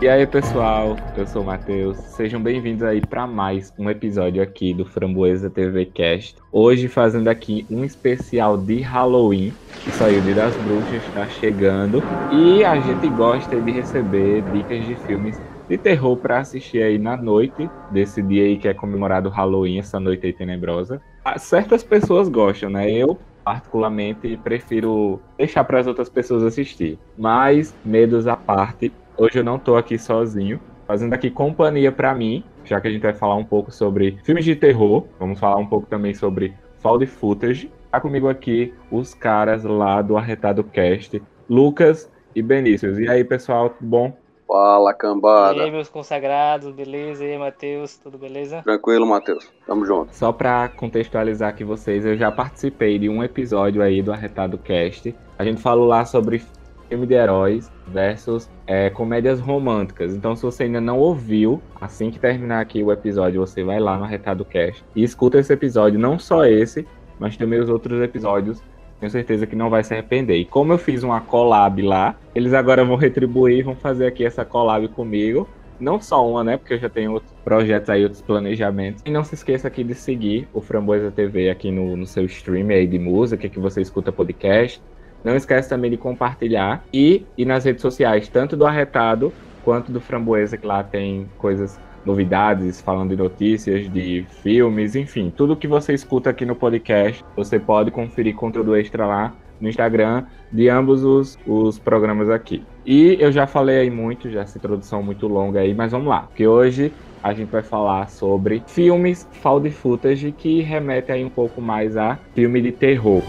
E aí, pessoal, eu sou o Matheus. Sejam bem-vindos aí para mais um episódio aqui do Framboesa TV Cast. Hoje fazendo aqui um especial de Halloween, que saiu Dia das Bruxas, está chegando, e a gente gosta de receber dicas de filmes de terror para assistir aí na noite desse dia aí que é comemorado Halloween, essa noite aí tenebrosa. Ah, certas pessoas gostam, né? Eu particularmente prefiro deixar para as outras pessoas assistir. Mas medos à parte, Hoje eu não tô aqui sozinho, fazendo aqui companhia para mim, já que a gente vai falar um pouco sobre filmes de terror, vamos falar um pouco também sobre found footage. Tá comigo aqui os caras lá do Arretado Cast, Lucas e Benícius. E aí, pessoal, tudo bom? Fala, cambada. E aí, meus consagrados, beleza? E aí, Matheus, tudo beleza? Tranquilo, Matheus. Tamo junto. Só para contextualizar aqui vocês, eu já participei de um episódio aí do Arretado Cast. A gente falou lá sobre filme de heróis versus é, comédias românticas. Então, se você ainda não ouviu, assim que terminar aqui o episódio, você vai lá no Arretado Cast e escuta esse episódio, não só esse, mas também os outros episódios. Tenho certeza que não vai se arrepender. E como eu fiz uma collab lá, eles agora vão retribuir, vão fazer aqui essa collab comigo. Não só uma, né? Porque eu já tenho outros projetos aí, outros planejamentos. E não se esqueça aqui de seguir o Framboesa TV aqui no, no seu stream aí de música, que você escuta podcast. Não esquece também de compartilhar e ir nas redes sociais, tanto do Arretado quanto do Framboesa, que lá tem coisas, novidades, falando de notícias, de filmes, enfim, tudo que você escuta aqui no podcast, você pode conferir conteúdo extra lá no Instagram de ambos os, os programas aqui. E eu já falei aí muito, já essa introdução muito longa aí, mas vamos lá, porque hoje a gente vai falar sobre filmes found footage que remetem aí um pouco mais a filme de terror.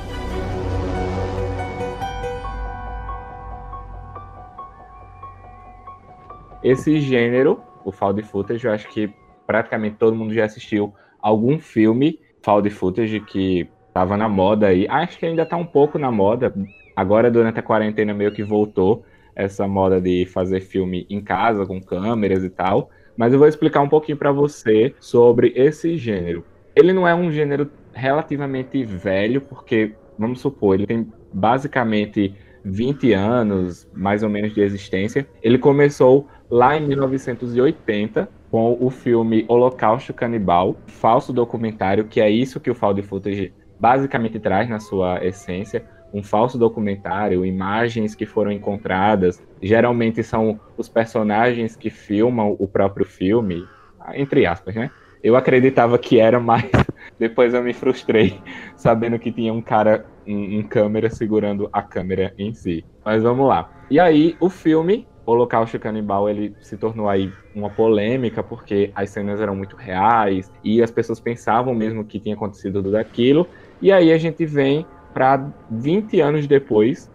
Esse gênero, o found footage, eu acho que praticamente todo mundo já assistiu algum filme found footage que tava na moda aí. Acho que ainda tá um pouco na moda. Agora, durante a quarentena, meio que voltou essa moda de fazer filme em casa, com câmeras e tal. Mas eu vou explicar um pouquinho para você sobre esse gênero. Ele não é um gênero relativamente velho, porque, vamos supor, ele tem basicamente 20 anos, mais ou menos, de existência. Ele começou lá em 1980 com o filme Holocausto Canibal, falso documentário, que é isso que o Found Footage basicamente traz na sua essência, um falso documentário, imagens que foram encontradas, geralmente são os personagens que filmam o próprio filme, entre aspas, né? Eu acreditava que era, mas depois eu me frustrei sabendo que tinha um cara em, em câmera segurando a câmera em si. Mas vamos lá. E aí, o filme Holocausto Canibal ele se tornou aí uma polêmica porque as cenas eram muito reais e as pessoas pensavam mesmo que tinha acontecido tudo aquilo. E aí a gente vem para 20 anos depois,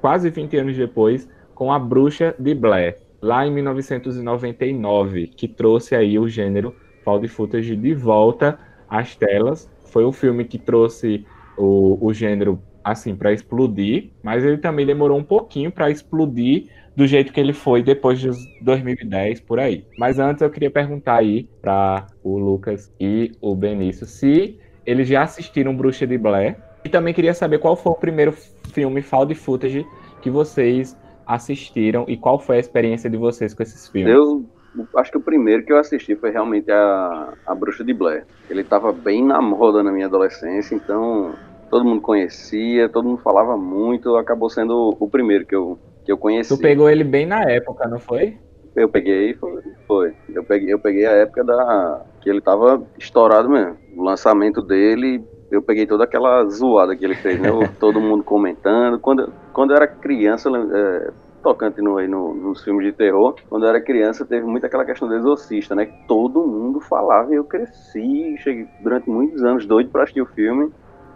quase 20 anos depois, com A Bruxa de Blair, lá em 1999, que trouxe aí o gênero found footage de volta às telas. Foi um filme que trouxe o, o gênero assim para explodir, mas ele também demorou um pouquinho para explodir do jeito que ele foi depois de 2010 por aí. Mas antes eu queria perguntar aí para o Lucas e o Benício se eles já assistiram Bruxa de Blair e também queria saber qual foi o primeiro filme found footage que vocês assistiram e qual foi a experiência de vocês com esses filmes. Eu acho que o primeiro que eu assisti foi realmente a, a Bruxa de Blair. Ele estava bem na moda na minha adolescência, então todo mundo conhecia, todo mundo falava muito, acabou sendo o primeiro que eu que eu conheci. Tu pegou ele bem na época, não foi? Eu peguei, foi. foi. Eu, peguei, eu peguei a época da. que ele tava estourado mesmo. O lançamento dele, eu peguei toda aquela zoada que ele fez, né? Todo mundo comentando. Quando, quando eu era criança, é, tocante no, no, nos filmes de terror, quando eu era criança, teve muito aquela questão do exorcista, né? Que todo mundo falava e eu cresci, cheguei durante muitos anos doido para assistir o filme,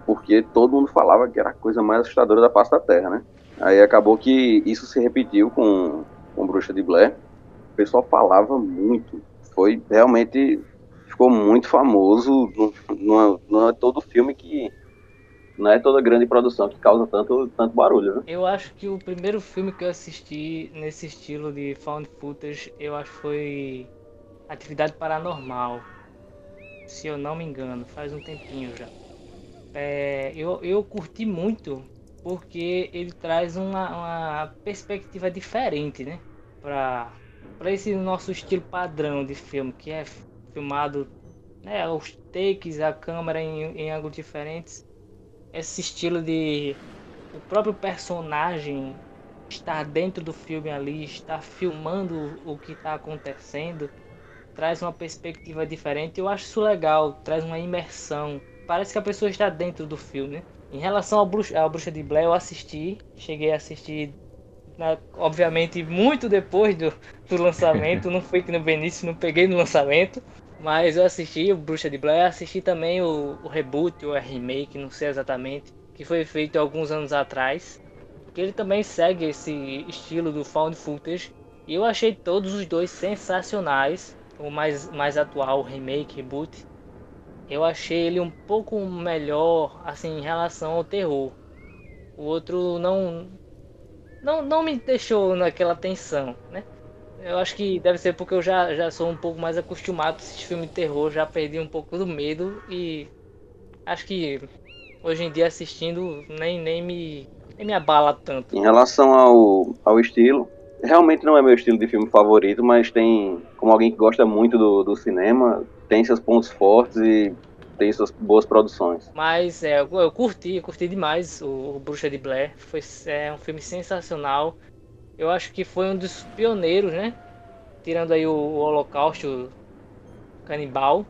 porque todo mundo falava que era a coisa mais assustadora da face da Terra, né? Aí acabou que isso se repetiu com, com Bruxa de Blair. O pessoal falava muito. Foi realmente. Ficou muito famoso. Não, não é todo filme que. Não é toda grande produção que causa tanto, tanto barulho, né? Eu acho que o primeiro filme que eu assisti nesse estilo de found footage, eu acho foi Atividade Paranormal. Se eu não me engano, faz um tempinho já. É, eu, eu curti muito porque ele traz uma, uma perspectiva diferente, né? Para esse nosso estilo padrão de filme, que é filmado, né, os takes, a câmera em, em ângulos diferentes, esse estilo de o próprio personagem estar dentro do filme ali, estar filmando o que está acontecendo, traz uma perspectiva diferente. Eu acho isso legal, traz uma imersão. Parece que a pessoa está dentro do filme. Em relação ao Bruxa, Bruxa de Blair, eu assisti, cheguei a assistir, né, obviamente, muito depois do, do lançamento. não fui que no Benício, não peguei no lançamento. Mas eu assisti o Bruxa de Blair, assisti também o, o reboot ou a remake, não sei exatamente, que foi feito alguns anos atrás. Que ele também segue esse estilo do found footage. E eu achei todos os dois sensacionais. O mais, mais atual, o remake, reboot. Eu achei ele um pouco melhor, assim, em relação ao terror. O outro não, não, não me deixou naquela tensão, né? Eu acho que deve ser porque eu já, já sou um pouco mais acostumado com esses filmes de terror, já perdi um pouco do medo e acho que hoje em dia assistindo nem, nem, me, nem me abala tanto. Em relação ao, ao estilo, realmente não é meu estilo de filme favorito, mas tem, como alguém que gosta muito do, do cinema, tem seus pontos fortes e tem suas boas produções. Mas é, eu, eu curti, eu curti demais o, o Bruxa de Blair. Foi é, um filme sensacional eu acho que foi um dos pioneiros, né? Tirando aí o, o Holocausto Canibal,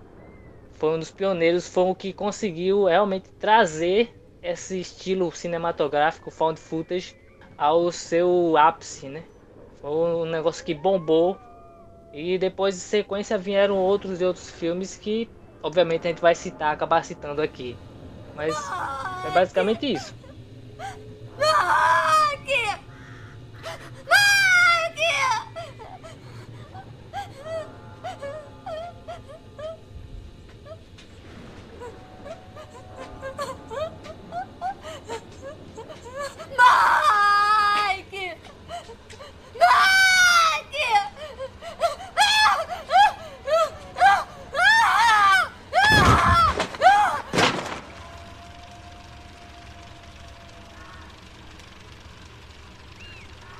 foi um dos pioneiros, foi o que conseguiu realmente trazer esse estilo cinematográfico found footage ao seu ápice, né? Foi um negócio que bombou e depois de sequência vieram outros e outros filmes que obviamente a gente vai citar, acabar citando aqui. Mas é basicamente isso.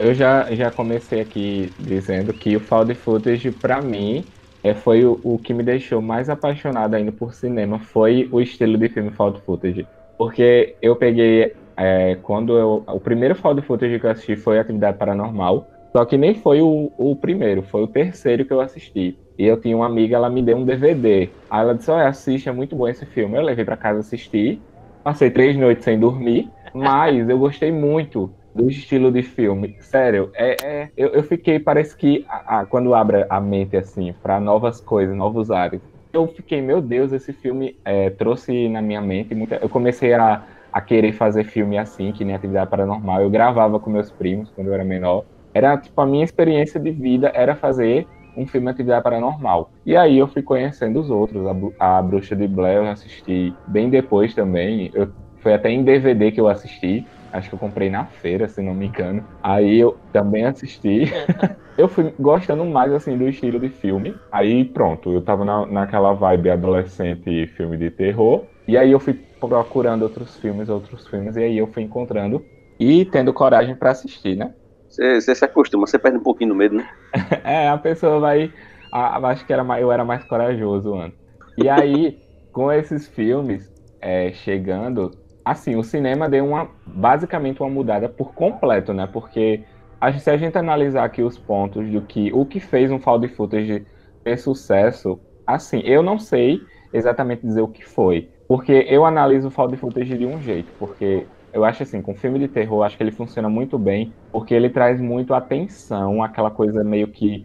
Eu já, já comecei aqui dizendo que o Found Footage, para mim, é, foi o, o, que me deixou mais apaixonado ainda por cinema, foi o estilo de filme Found Footage. Porque eu peguei, é, quando eu... O primeiro Found Footage que eu assisti foi Atividade Paranormal, só que nem foi o, o primeiro, foi o terceiro que eu assisti. E eu tinha uma amiga, ela me deu um DVD. Aí ela disse, olha, assiste, é muito bom esse filme. Eu levei para casa assistir, passei três noites sem dormir, mas eu gostei muito do estilo de filme. Sério, é, é eu, eu, fiquei, parece que quando abre a mente assim para novas coisas, novos ares, eu fiquei, meu Deus, esse filme é, trouxe na minha mente muita. Eu comecei a, a querer fazer filme assim, que nem atividade paranormal. Eu gravava com meus primos quando eu era menor. Era tipo a minha experiência de vida era fazer um filme de atividade paranormal. E aí eu fui conhecendo os outros. A, a Bruxa de Blair eu assisti bem depois também. Eu, foi até em DVD que eu assisti. Acho que eu comprei na feira, se não me engano. Aí eu também assisti. eu fui gostando mais, assim, do estilo de filme. Aí pronto, eu tava na, naquela vibe adolescente filme de terror. E aí eu fui procurando outros filmes, outros filmes. E aí eu fui encontrando e tendo coragem para assistir, né? Você se acostuma, você perde um pouquinho do medo, né? é, a pessoa vai. A, acho que era mais, eu era mais corajoso antes. E aí, com esses filmes é, chegando, assim, o cinema deu uma basicamente uma mudada por completo, né? Porque se a gente analisar aqui os pontos do que o que fez um found footage ter sucesso, assim, eu não sei exatamente dizer o que foi, porque eu analiso o found footage de um jeito, porque eu acho assim, com filme de terror, acho que ele funciona muito bem, porque ele traz muito atenção, aquela coisa meio que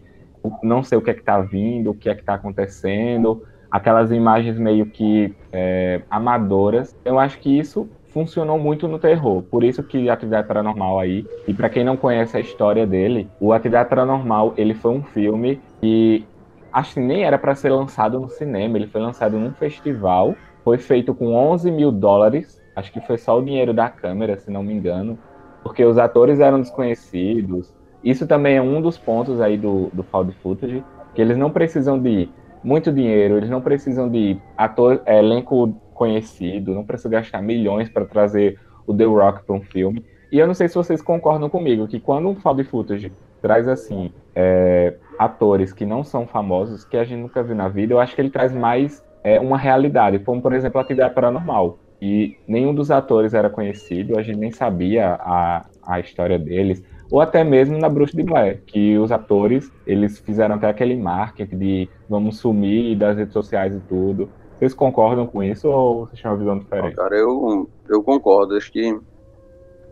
não sei o que é que tá vindo, o que é que tá acontecendo, aquelas imagens meio que é, amadoras. Eu acho que isso funcionou muito no terror. Por isso que Atividade Paranormal aí, e para quem não conhece a história dele, o Atividade Paranormal, ele foi um filme que acho que nem era para ser lançado no cinema, ele foi lançado num festival, foi feito com 11 mil dólares, acho que foi só o dinheiro da câmera, se não me engano, porque os atores eram desconhecidos. Isso também é um dos pontos aí do, do Found Footage, que eles não precisam de muito dinheiro, eles não precisam de ator, elenco conhecido, não precisam gastar milhões para trazer o The Rock para um filme. E eu não sei se vocês concordam comigo, que quando um found footage traz assim, é, atores que não são famosos, que a gente nunca viu na vida, eu acho que ele traz mais é, uma realidade, como por exemplo a atividade paranormal. E nenhum dos atores era conhecido, a gente nem sabia a, a história deles, ou até mesmo na Bruxa de Blair, que os atores eles fizeram até aquele marketing de vamos sumir das redes sociais e tudo. Vocês concordam com isso ou vocês têm uma visão diferente? Cara, eu, eu concordo. Acho que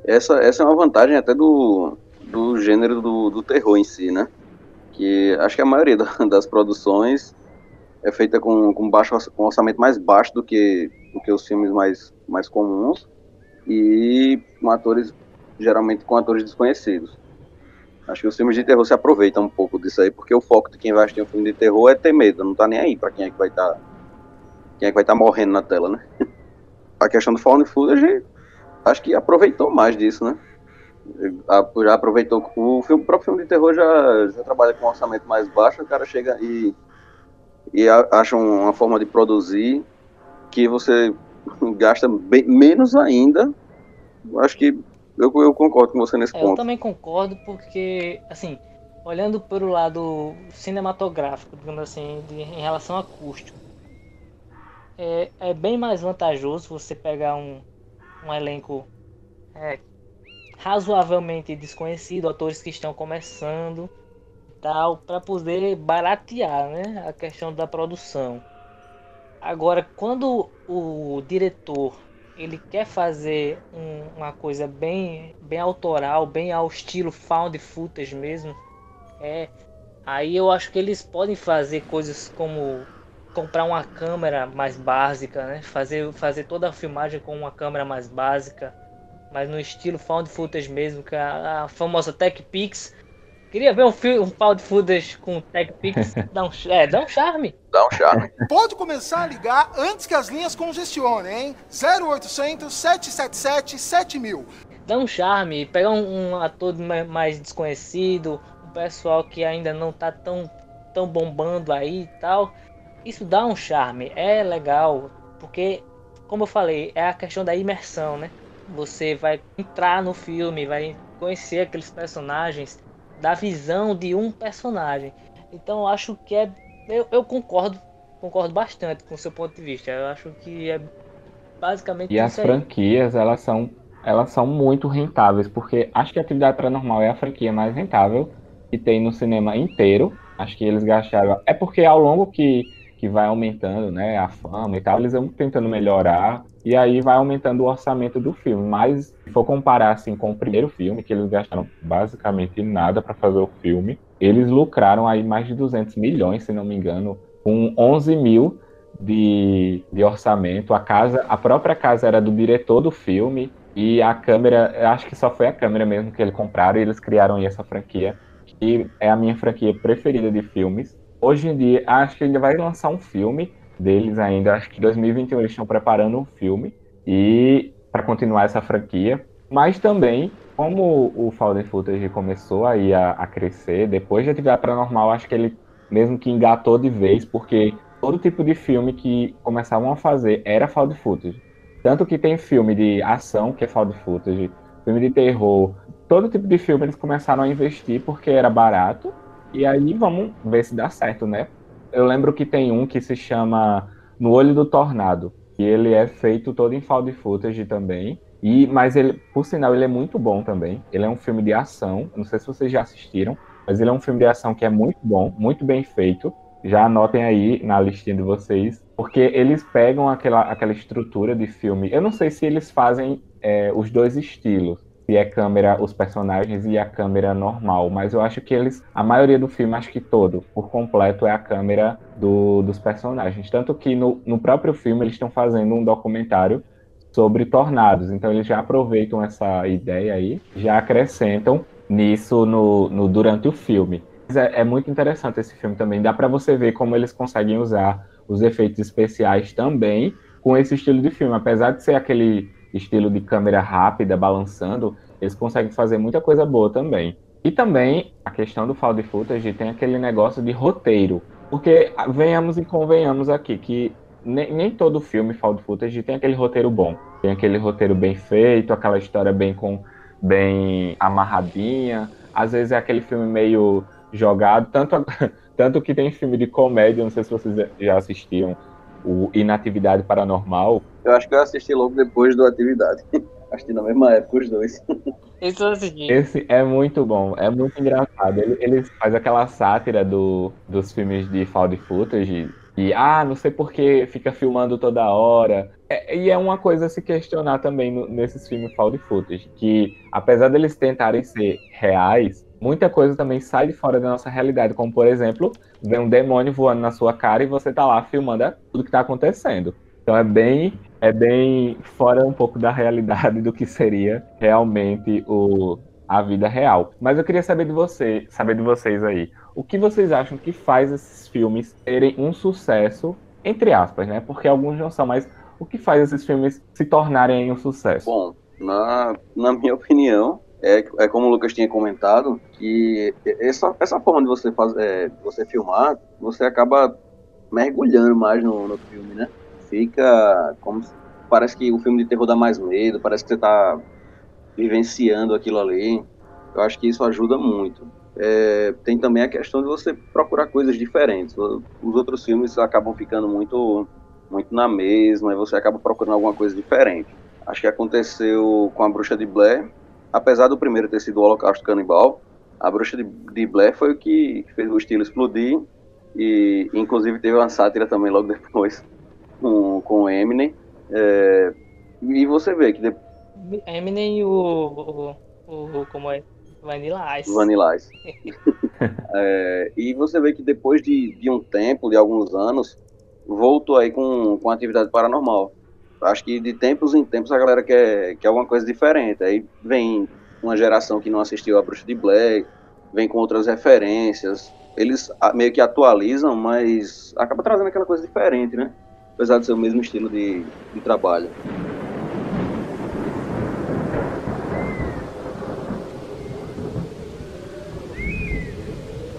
essa, essa é uma vantagem até do, do gênero do, do terror em si, né? Que acho que a maioria das produções é feita com, com, baixo, com orçamento mais baixo do que, do que os filmes mais, mais comuns e com atores, geralmente com atores desconhecidos. Acho que os filmes de terror se aproveitam um pouco disso aí, porque o foco de quem vai assistir um filme de terror é ter medo, não tá nem aí pra quem é que vai estar tá quem é que vai estar tá morrendo na tela, né? A questão do found footage, acho que aproveitou mais disso, né? Já aproveitou o, filme, o próprio filme de terror já, já trabalha com um orçamento mais baixo, o cara chega e, e acha uma forma de produzir que você gasta bem, menos ainda. Acho que eu, eu concordo com você nesse é, ponto. Eu também concordo porque, assim, olhando pelo lado cinematográfico, digamos assim, de, em relação a custo, é, é bem mais vantajoso você pegar um, um elenco é, razoavelmente desconhecido, atores que estão começando tal, para poder baratear né, a questão da produção. Agora, quando o diretor ele quer fazer um, uma coisa bem, bem autoral, bem ao estilo found footage mesmo, é aí eu acho que eles podem fazer coisas como comprar uma câmera mais básica, né? Fazer, fazer toda a filmagem com uma câmera mais básica, mas no estilo found footage mesmo, que é a, a famosa Tech Pix. Queria ver um, filme, um found footage com Tech Pix, dá um, é, dá um charme. Dá um charme. Pode começar a ligar antes que as linhas congestionem, hein? 0800 777 7000. Dá um charme, pegar um, um ator mais desconhecido, um pessoal que ainda não tá tão, tão bombando aí e tal isso dá um charme, é legal, porque, como eu falei, é a questão da imersão, né? Você vai entrar no filme, vai conhecer aqueles personagens da visão de um personagem. Então eu acho que é. Eu, eu concordo, concordo bastante com o seu ponto de vista. Eu acho que é basicamente E as franquias, elas são, elas são muito rentáveis, porque acho que a atividade paranormal é a franquia mais rentável que tem no cinema inteiro. Acho que eles gastaram. É porque ao longo que que vai aumentando, né, a fama e tal, eles vão tentando melhorar e aí vai aumentando o orçamento do filme. Mas se for comparar assim com o primeiro filme, que eles gastaram basicamente nada para fazer o filme, eles lucraram aí mais de 200 milhões, se não me engano, com 11 mil de, de orçamento. A casa, a própria casa era do diretor do filme e a câmera, acho que só foi a câmera mesmo que eles compraram e eles criaram essa franquia, que é a minha franquia preferida de filmes Hoje em dia, acho que ainda vai lançar um filme deles ainda. Acho que em 2021 eles estão preparando um filme e para continuar essa franquia. Mas também, como o Found Footage começou aí a, a crescer, depois de Atividade Paranormal, acho que ele mesmo que engatou de vez, porque todo tipo de filme que começavam a fazer era Found Footage. Tanto que tem filme de ação, que é Found Footage, filme de terror, todo tipo de filme eles começaram a investir porque era barato e aí vamos ver se dá certo, né? Eu lembro que tem um que se chama No Olho do Tornado. E ele é feito todo em found footage também. E, mas ele, por sinal, ele é muito bom também. Ele é um filme de ação. Não sei se vocês já assistiram, mas ele é um filme de ação que é muito bom, muito bem feito. Já anotem aí na listinha de vocês, porque eles pegam aquela, aquela estrutura de filme. Eu não sei se eles fazem é, os dois estilos, se é câmera os personagens e a câmera normal, mas eu acho que eles, a maioria do filme, acho que todo, por completo, é a câmera do, dos personagens. Tanto que no, no próprio filme eles estão fazendo um documentário sobre tornados, então eles já aproveitam essa ideia aí, já acrescentam nisso no, no durante o filme. É, é muito interessante esse filme também, dá para você ver como eles conseguem usar os efeitos especiais também com esse estilo de filme, apesar de ser aquele estilo de câmera rápida, balançando, eles conseguem fazer muita coisa boa também. E também a questão do found footage tem aquele negócio de roteiro. Porque venhamos e convenhamos aqui que nem, nem todo filme found footage tem aquele roteiro bom. Tem aquele roteiro bem feito, aquela história bem com bem amarradinha. Às vezes é aquele filme meio jogado, tanto, tanto que tem filme de comédia, não sei se vocês já assistiram, o Inatividade Paranormal. Eu acho que eu assisti logo depois do Atividade. assisti na mesma época os dois. Assisti. Esse é muito bom, é muito engraçado. Ele, ele faz aquela sátira do, dos filmes de found footage, e ah, não sei por que fica filmando toda hora. É, e é uma coisa a se questionar também no, nesses filmes found footage, que apesar deles tentarem ser reais, muita coisa também sai de fora da nossa realidade, como por exemplo, vem um demônio voando na sua cara e você tá lá filmando tudo que tá acontecendo. Então é bem é bem fora um pouco da realidade do que seria realmente o, a vida real. Mas eu queria saber de você, saber de vocês aí, o que vocês acham que faz esses filmes terem um sucesso, entre aspas, né? Porque alguns não são, mas o que faz esses filmes se tornarem um sucesso? Bom, na, na minha opinião, é, é como o Lucas tinha comentado, que essa, essa forma de você, fazer, é, você filmar, você acaba mergulhando mais no, no filme, né? Fica como parece que o filme de terror dá mais medo, parece que você está vivenciando aquilo ali. Eu acho que isso ajuda muito. É, tem também a questão de você procurar coisas diferentes. Os outros filmes acabam ficando muito, muito na mesma, e você acaba procurando alguma coisa diferente. Acho que aconteceu com a Bruxa de Blair, apesar do primeiro ter sido o Holocausto Canibal, a Bruxa de, de Blair foi o que fez o estilo explodir, e inclusive teve uma sátira também logo depois com, com o Eminem. É, e você vê que. De... Eminem e o, o, o, Como é? Vanilla Ice. Vanilla Ice. é, e você vê que depois de, de um tempo, de alguns anos, voltou aí com, com atividade paranormal. Acho que de tempos em tempos a galera quer, quer alguma coisa diferente. Aí vem uma geração que não assistiu a Bruxa de Black, vem com outras referências. Eles meio que atualizam, mas acaba trazendo aquela coisa diferente, né? Apesar de ser o mesmo estilo de, de trabalho.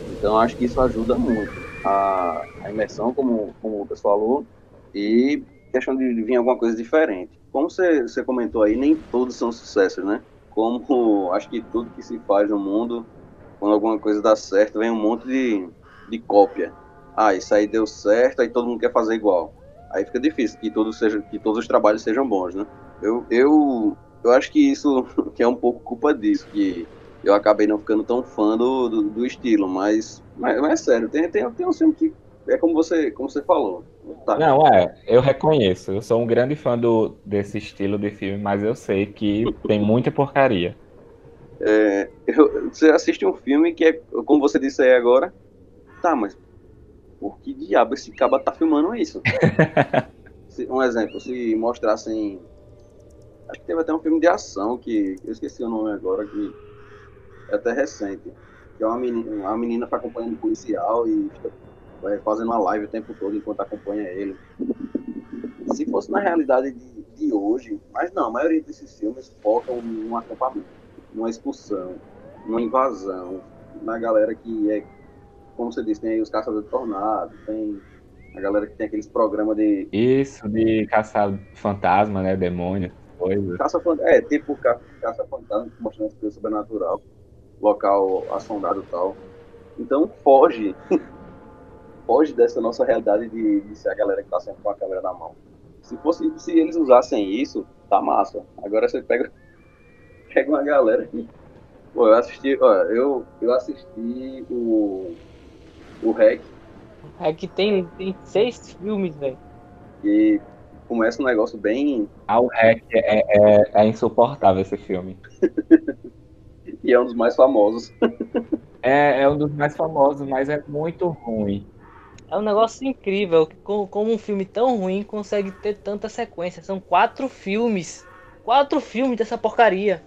Então acho que isso ajuda muito a, a imersão, como, como o Lucas falou, e questão de vir alguma coisa diferente. Como você, você comentou aí, nem todos são sucessos, né? Como acho que tudo que se faz no mundo, quando alguma coisa dá certo, vem um monte de, de cópia. Ah, isso aí deu certo, aí todo mundo quer fazer igual. Aí fica difícil que todos, sejam, que todos os trabalhos sejam bons, né? Eu, eu, eu acho que isso que é um pouco culpa disso, que eu acabei não ficando tão fã do, do, do estilo, mas, mas, mas, é sério, tem, tem, tem um filme que é como você, como você falou. Tá. Não, é, eu reconheço, eu sou um grande fã do, desse estilo de filme, mas eu sei que tem muita porcaria. É, eu, você assiste um filme que é, como você disse aí agora, tá, mas por que diabo esse caba tá filmando isso? se, um exemplo, se mostrassem. Acho que teve até um filme de ação que. Eu esqueci o nome agora, que é até recente. Que é uma menina, uma menina tá acompanhando o policial e vai fazendo uma live o tempo todo enquanto acompanha ele. Se fosse na realidade de, de hoje, mas não, a maioria desses filmes focam num acampamento, numa expulsão, numa invasão, na galera que é, como você disse, tem aí os caçadores de tornado, tem a galera que tem aqueles programas de. Isso, de caçar fantasma, né? Demônio, coisa. Caça É, tipo ca, caça fantasma, mostrando as coisas sobrenatural local assombrado e tal. Então foge, foge dessa nossa realidade de, de ser a galera que tá sempre com a câmera na mão. Se fosse, se eles usassem isso, tá massa. Agora você pega, pega uma galera que. Pô, eu assisti, ó, eu, eu assisti o. O Hack. O Hack tem, tem seis filmes, velho. E começa um negócio bem. Ah, o Hack é, é, é insuportável esse filme. e é um dos mais famosos. é, é um dos mais famosos, mas é muito ruim. É um negócio incrível como, como um filme tão ruim consegue ter tanta sequência. São quatro filmes. Quatro filmes dessa porcaria.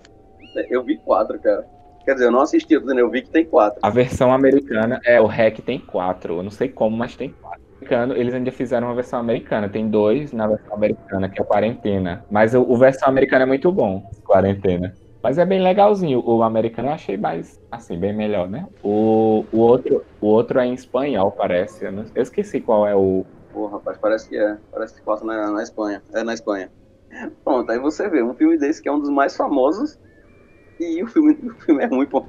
Eu vi quatro, cara. Quer dizer, eu não assisti, eu vi que tem quatro. A versão americana, é, o REC tem quatro. Eu não sei como, mas tem quatro. Eles ainda fizeram uma versão americana. Tem dois na versão americana, que é a Quarentena. Mas o, o versão americana é muito bom, Quarentena. Mas é bem legalzinho. O americano eu achei mais, assim, bem melhor, né? O, o, outro, o outro é em espanhol, parece. Eu, não, eu esqueci qual é o. Pô, rapaz, parece que é. Parece que passa na, na Espanha. É na Espanha. Pronto, aí você vê um filme desse que é um dos mais famosos e o filme, o filme é ruim, pô.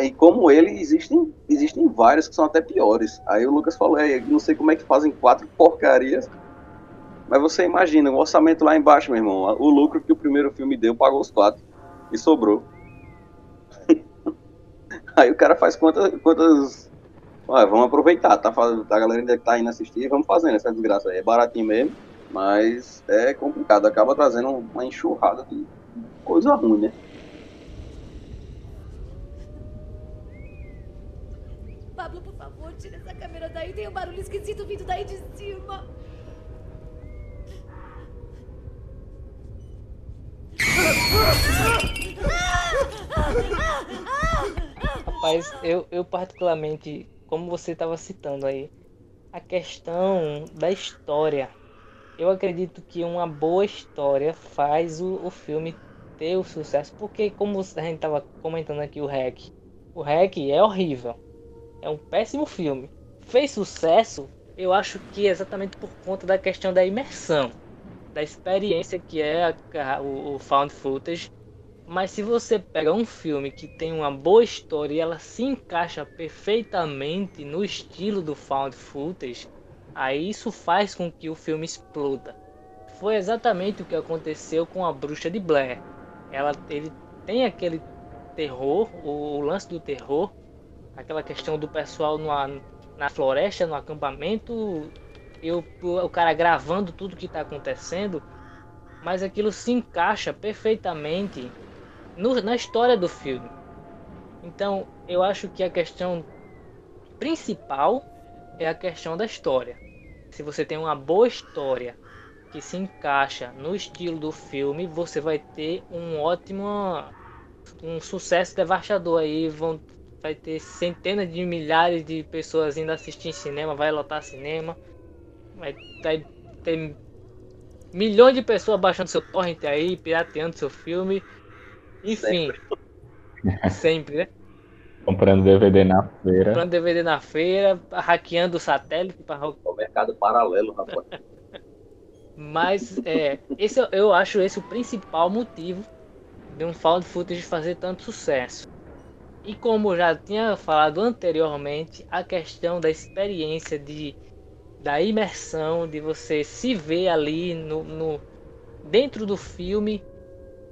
E como ele, existem, existem vários que são até piores. Aí o Lucas falou, é, não sei como é que fazem quatro porcarias. Mas você imagina, o orçamento lá embaixo, meu irmão. O lucro que o primeiro filme deu pagou os quatro. E sobrou. Aí o cara faz quantas. quantas... Ué, vamos aproveitar, tá? A galera ainda tá indo assistir, vamos fazendo essa desgraça aí. É baratinho mesmo, mas é complicado. Acaba trazendo uma enxurrada de coisa ruim, né? Pablo, por favor, tira essa câmera daí. Tem um barulho esquisito vindo daí de cima. Rapaz, eu, eu particularmente, como você estava citando aí, a questão da história. Eu acredito que uma boa história faz o, o filme ter o sucesso. Porque, como a gente estava comentando aqui, o REC. O REC é horrível. É um péssimo filme. Fez sucesso, eu acho que exatamente por conta da questão da imersão, da experiência que é a, o, o found footage. Mas se você pega um filme que tem uma boa história e ela se encaixa perfeitamente no estilo do found footage, aí isso faz com que o filme exploda. Foi exatamente o que aconteceu com a Bruxa de Blair. Ela, ele tem aquele terror, o, o lance do terror, aquela questão do pessoal numa, na floresta, no acampamento, e o, o cara gravando tudo que está acontecendo, mas aquilo se encaixa perfeitamente no, na história do filme. Então, eu acho que a questão principal é a questão da história. Se você tem uma boa história que se encaixa no estilo do filme, você vai ter um ótimo um sucesso devastador aí, vão vai ter centenas de milhares de pessoas indo assistir cinema, vai lotar cinema, vai, vai ter milhões de pessoas baixando seu torrent aí, pirateando seu filme, enfim, sempre, sempre né? Comprando DVD na feira. Comprando DVD na feira, hackeando o satélite para o mercado paralelo, rapaz. Mas é, esse eu acho esse o principal motivo de um found footage fazer tanto sucesso. E como já tinha falado anteriormente, a questão da experiência de da imersão, de você se ver ali no, no dentro do filme,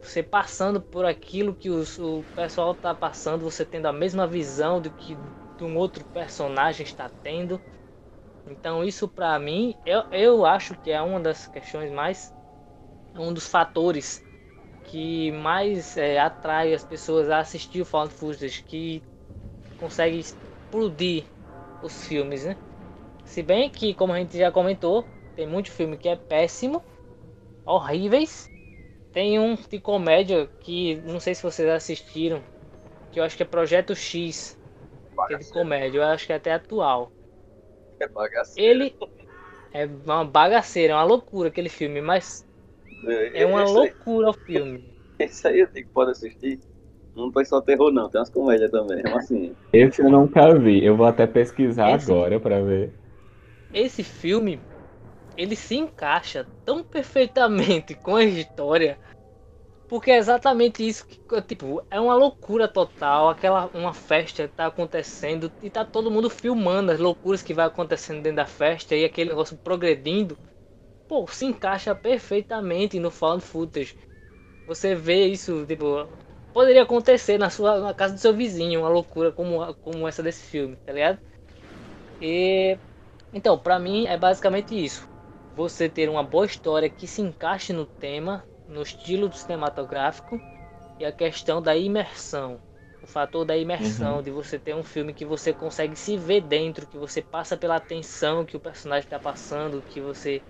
você passando por aquilo que os, o pessoal está passando, você tendo a mesma visão do que um outro personagem está tendo. Então isso para mim, eu, eu acho que é uma das questões mais, um dos fatores que mais é, atrai as pessoas a assistir o Found Footage, que consegue explodir os filmes, né? Se bem que, como a gente já comentou, tem muito filme que é péssimo, horríveis. Tem um de comédia que não sei se vocês assistiram, que eu acho que é Projeto X, que é de comédia, eu acho que é até atual. É bagaceiro. Ele é uma bagaceira, é uma loucura aquele filme, mas é uma esse loucura aí, o filme. Esse aí eu tenho que pode assistir. Não foi só terror, não. Tem umas comédias também. É assim. Esse eu nunca vi. Eu vou até pesquisar esse, agora pra ver. Esse filme, ele se encaixa tão perfeitamente com a história. Porque é exatamente isso que, tipo, é uma loucura total. Aquela, uma festa que tá acontecendo e tá todo mundo filmando as loucuras que vai acontecendo dentro da festa e aquele negócio progredindo pô, se encaixa perfeitamente no found footage. Você vê isso, tipo, poderia acontecer na sua na casa do seu vizinho, uma loucura como, como essa desse filme, tá ligado? E então, para mim é basicamente isso. Você ter uma boa história que se encaixe no tema, no estilo cinematográfico e a questão da imersão. O fator da imersão, uhum. de você ter um filme que você consegue se ver dentro, que você passa pela atenção que o personagem está passando, que você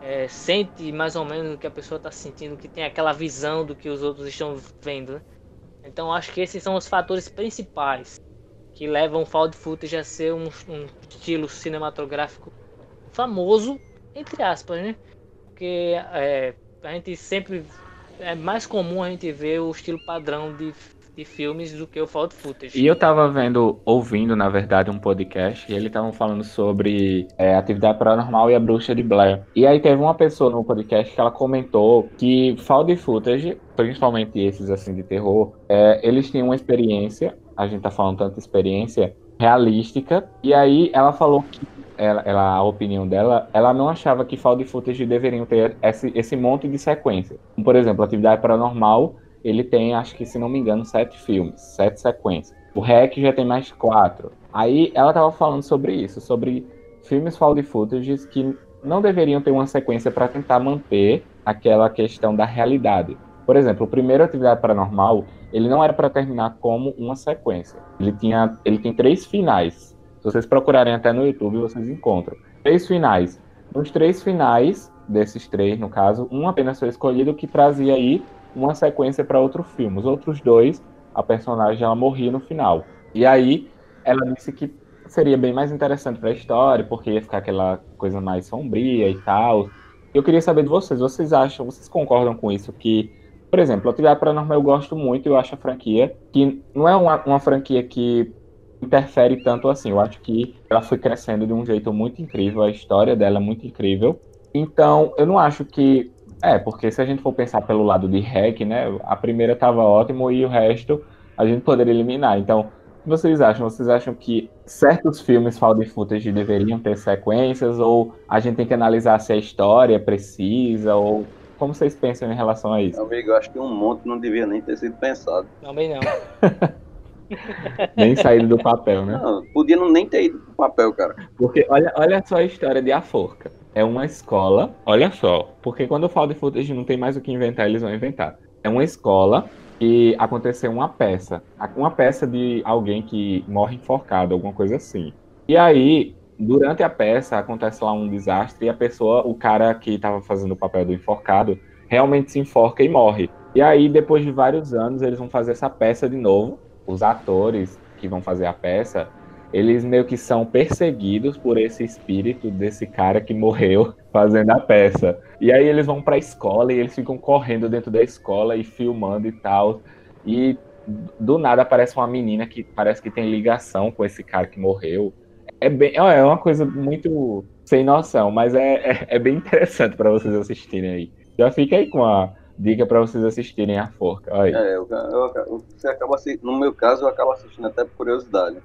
é, sente mais ou menos o que a pessoa está sentindo, que tem aquela visão do que os outros estão vendo. Né? Então acho que esses são os fatores principais que levam found footage a ser um, um estilo cinematográfico famoso, entre aspas, né? Porque é, a gente sempre é mais comum a gente ver o estilo padrão de de filmes do que o found footage. E eu tava vendo, ouvindo, na verdade, um podcast, e eles estavam falando sobre é, atividade paranormal e a bruxa de Blair. E aí teve uma pessoa no podcast que ela comentou que found footage, principalmente esses assim de terror, é, eles tinham uma experiência a gente tá falando tanta experiência realística. E aí ela falou que ela, ela, a opinião dela, ela não achava que found footage deveriam ter esse, esse monte de sequência. Por exemplo, Atividade Paranormal, ele tem, acho que se não me engano, sete filmes, sete sequências. O REC já tem mais quatro. Aí ela tava falando sobre isso, sobre filmes found footage que não deveriam ter uma sequência para tentar manter aquela questão da realidade. Por exemplo, o primeiro Atividade Paranormal, ele não era para terminar como uma sequência. Ele tinha, ele tem três finais. Se vocês procurarem até no YouTube, vocês encontram. Três finais. Nos três finais, desses três, no caso, um apenas foi escolhido que trazia aí uma sequência para outro filme. Os outros dois, a personagem ela morria no final. E aí ela disse que seria bem mais interessante para a história, porque ia ficar aquela coisa mais sombria e tal. Eu queria saber de vocês, vocês acham, vocês concordam com isso que por exemplo, Atividade Paranormal eu gosto muito, eu acho a franquia que não é uma, uma franquia que interfere tanto assim. Eu acho que ela foi crescendo de um jeito muito incrível, a história dela é muito incrível. Então, eu não acho que. É, porque se a gente for pensar pelo lado de hack, né? A primeira tava ótimo e o resto a gente poderia eliminar. Então, o que vocês acham? Vocês acham que certos filmes found footage deveriam ter sequências? Ou a gente tem que analisar se a história precisa? Ou como vocês pensam em relação a isso? Amigo, eu acho que um monte não devia nem ter sido pensado. Também não. nem saído do papel, né? Não, podia não nem ter ido pro papel, cara. Porque olha, olha só a história de A Forca. É uma escola, olha só, porque quando eu falo de footage não tem mais o que inventar, eles vão inventar. É uma escola e aconteceu uma peça. Uma peça de alguém que morre enforcado, alguma coisa assim. E aí, durante a peça, acontece lá um desastre e a pessoa, o cara que estava fazendo o papel do enforcado, realmente se enforca e morre. E aí, depois de vários anos, eles vão fazer essa peça de novo os atores que vão fazer a peça, eles meio que são perseguidos por esse espírito desse cara que morreu fazendo a peça. E aí eles vão para a escola e eles ficam correndo dentro da escola e filmando e tal. E do nada aparece uma menina que parece que tem ligação com esse cara que morreu. É bem, é uma coisa muito sem noção, mas é, é, é bem interessante para vocês assistirem aí. Já fica aí com a dica para vocês assistirem a forca. Olha. É, eu, eu, você acaba no meu caso, eu acabo assistindo até por curiosidade.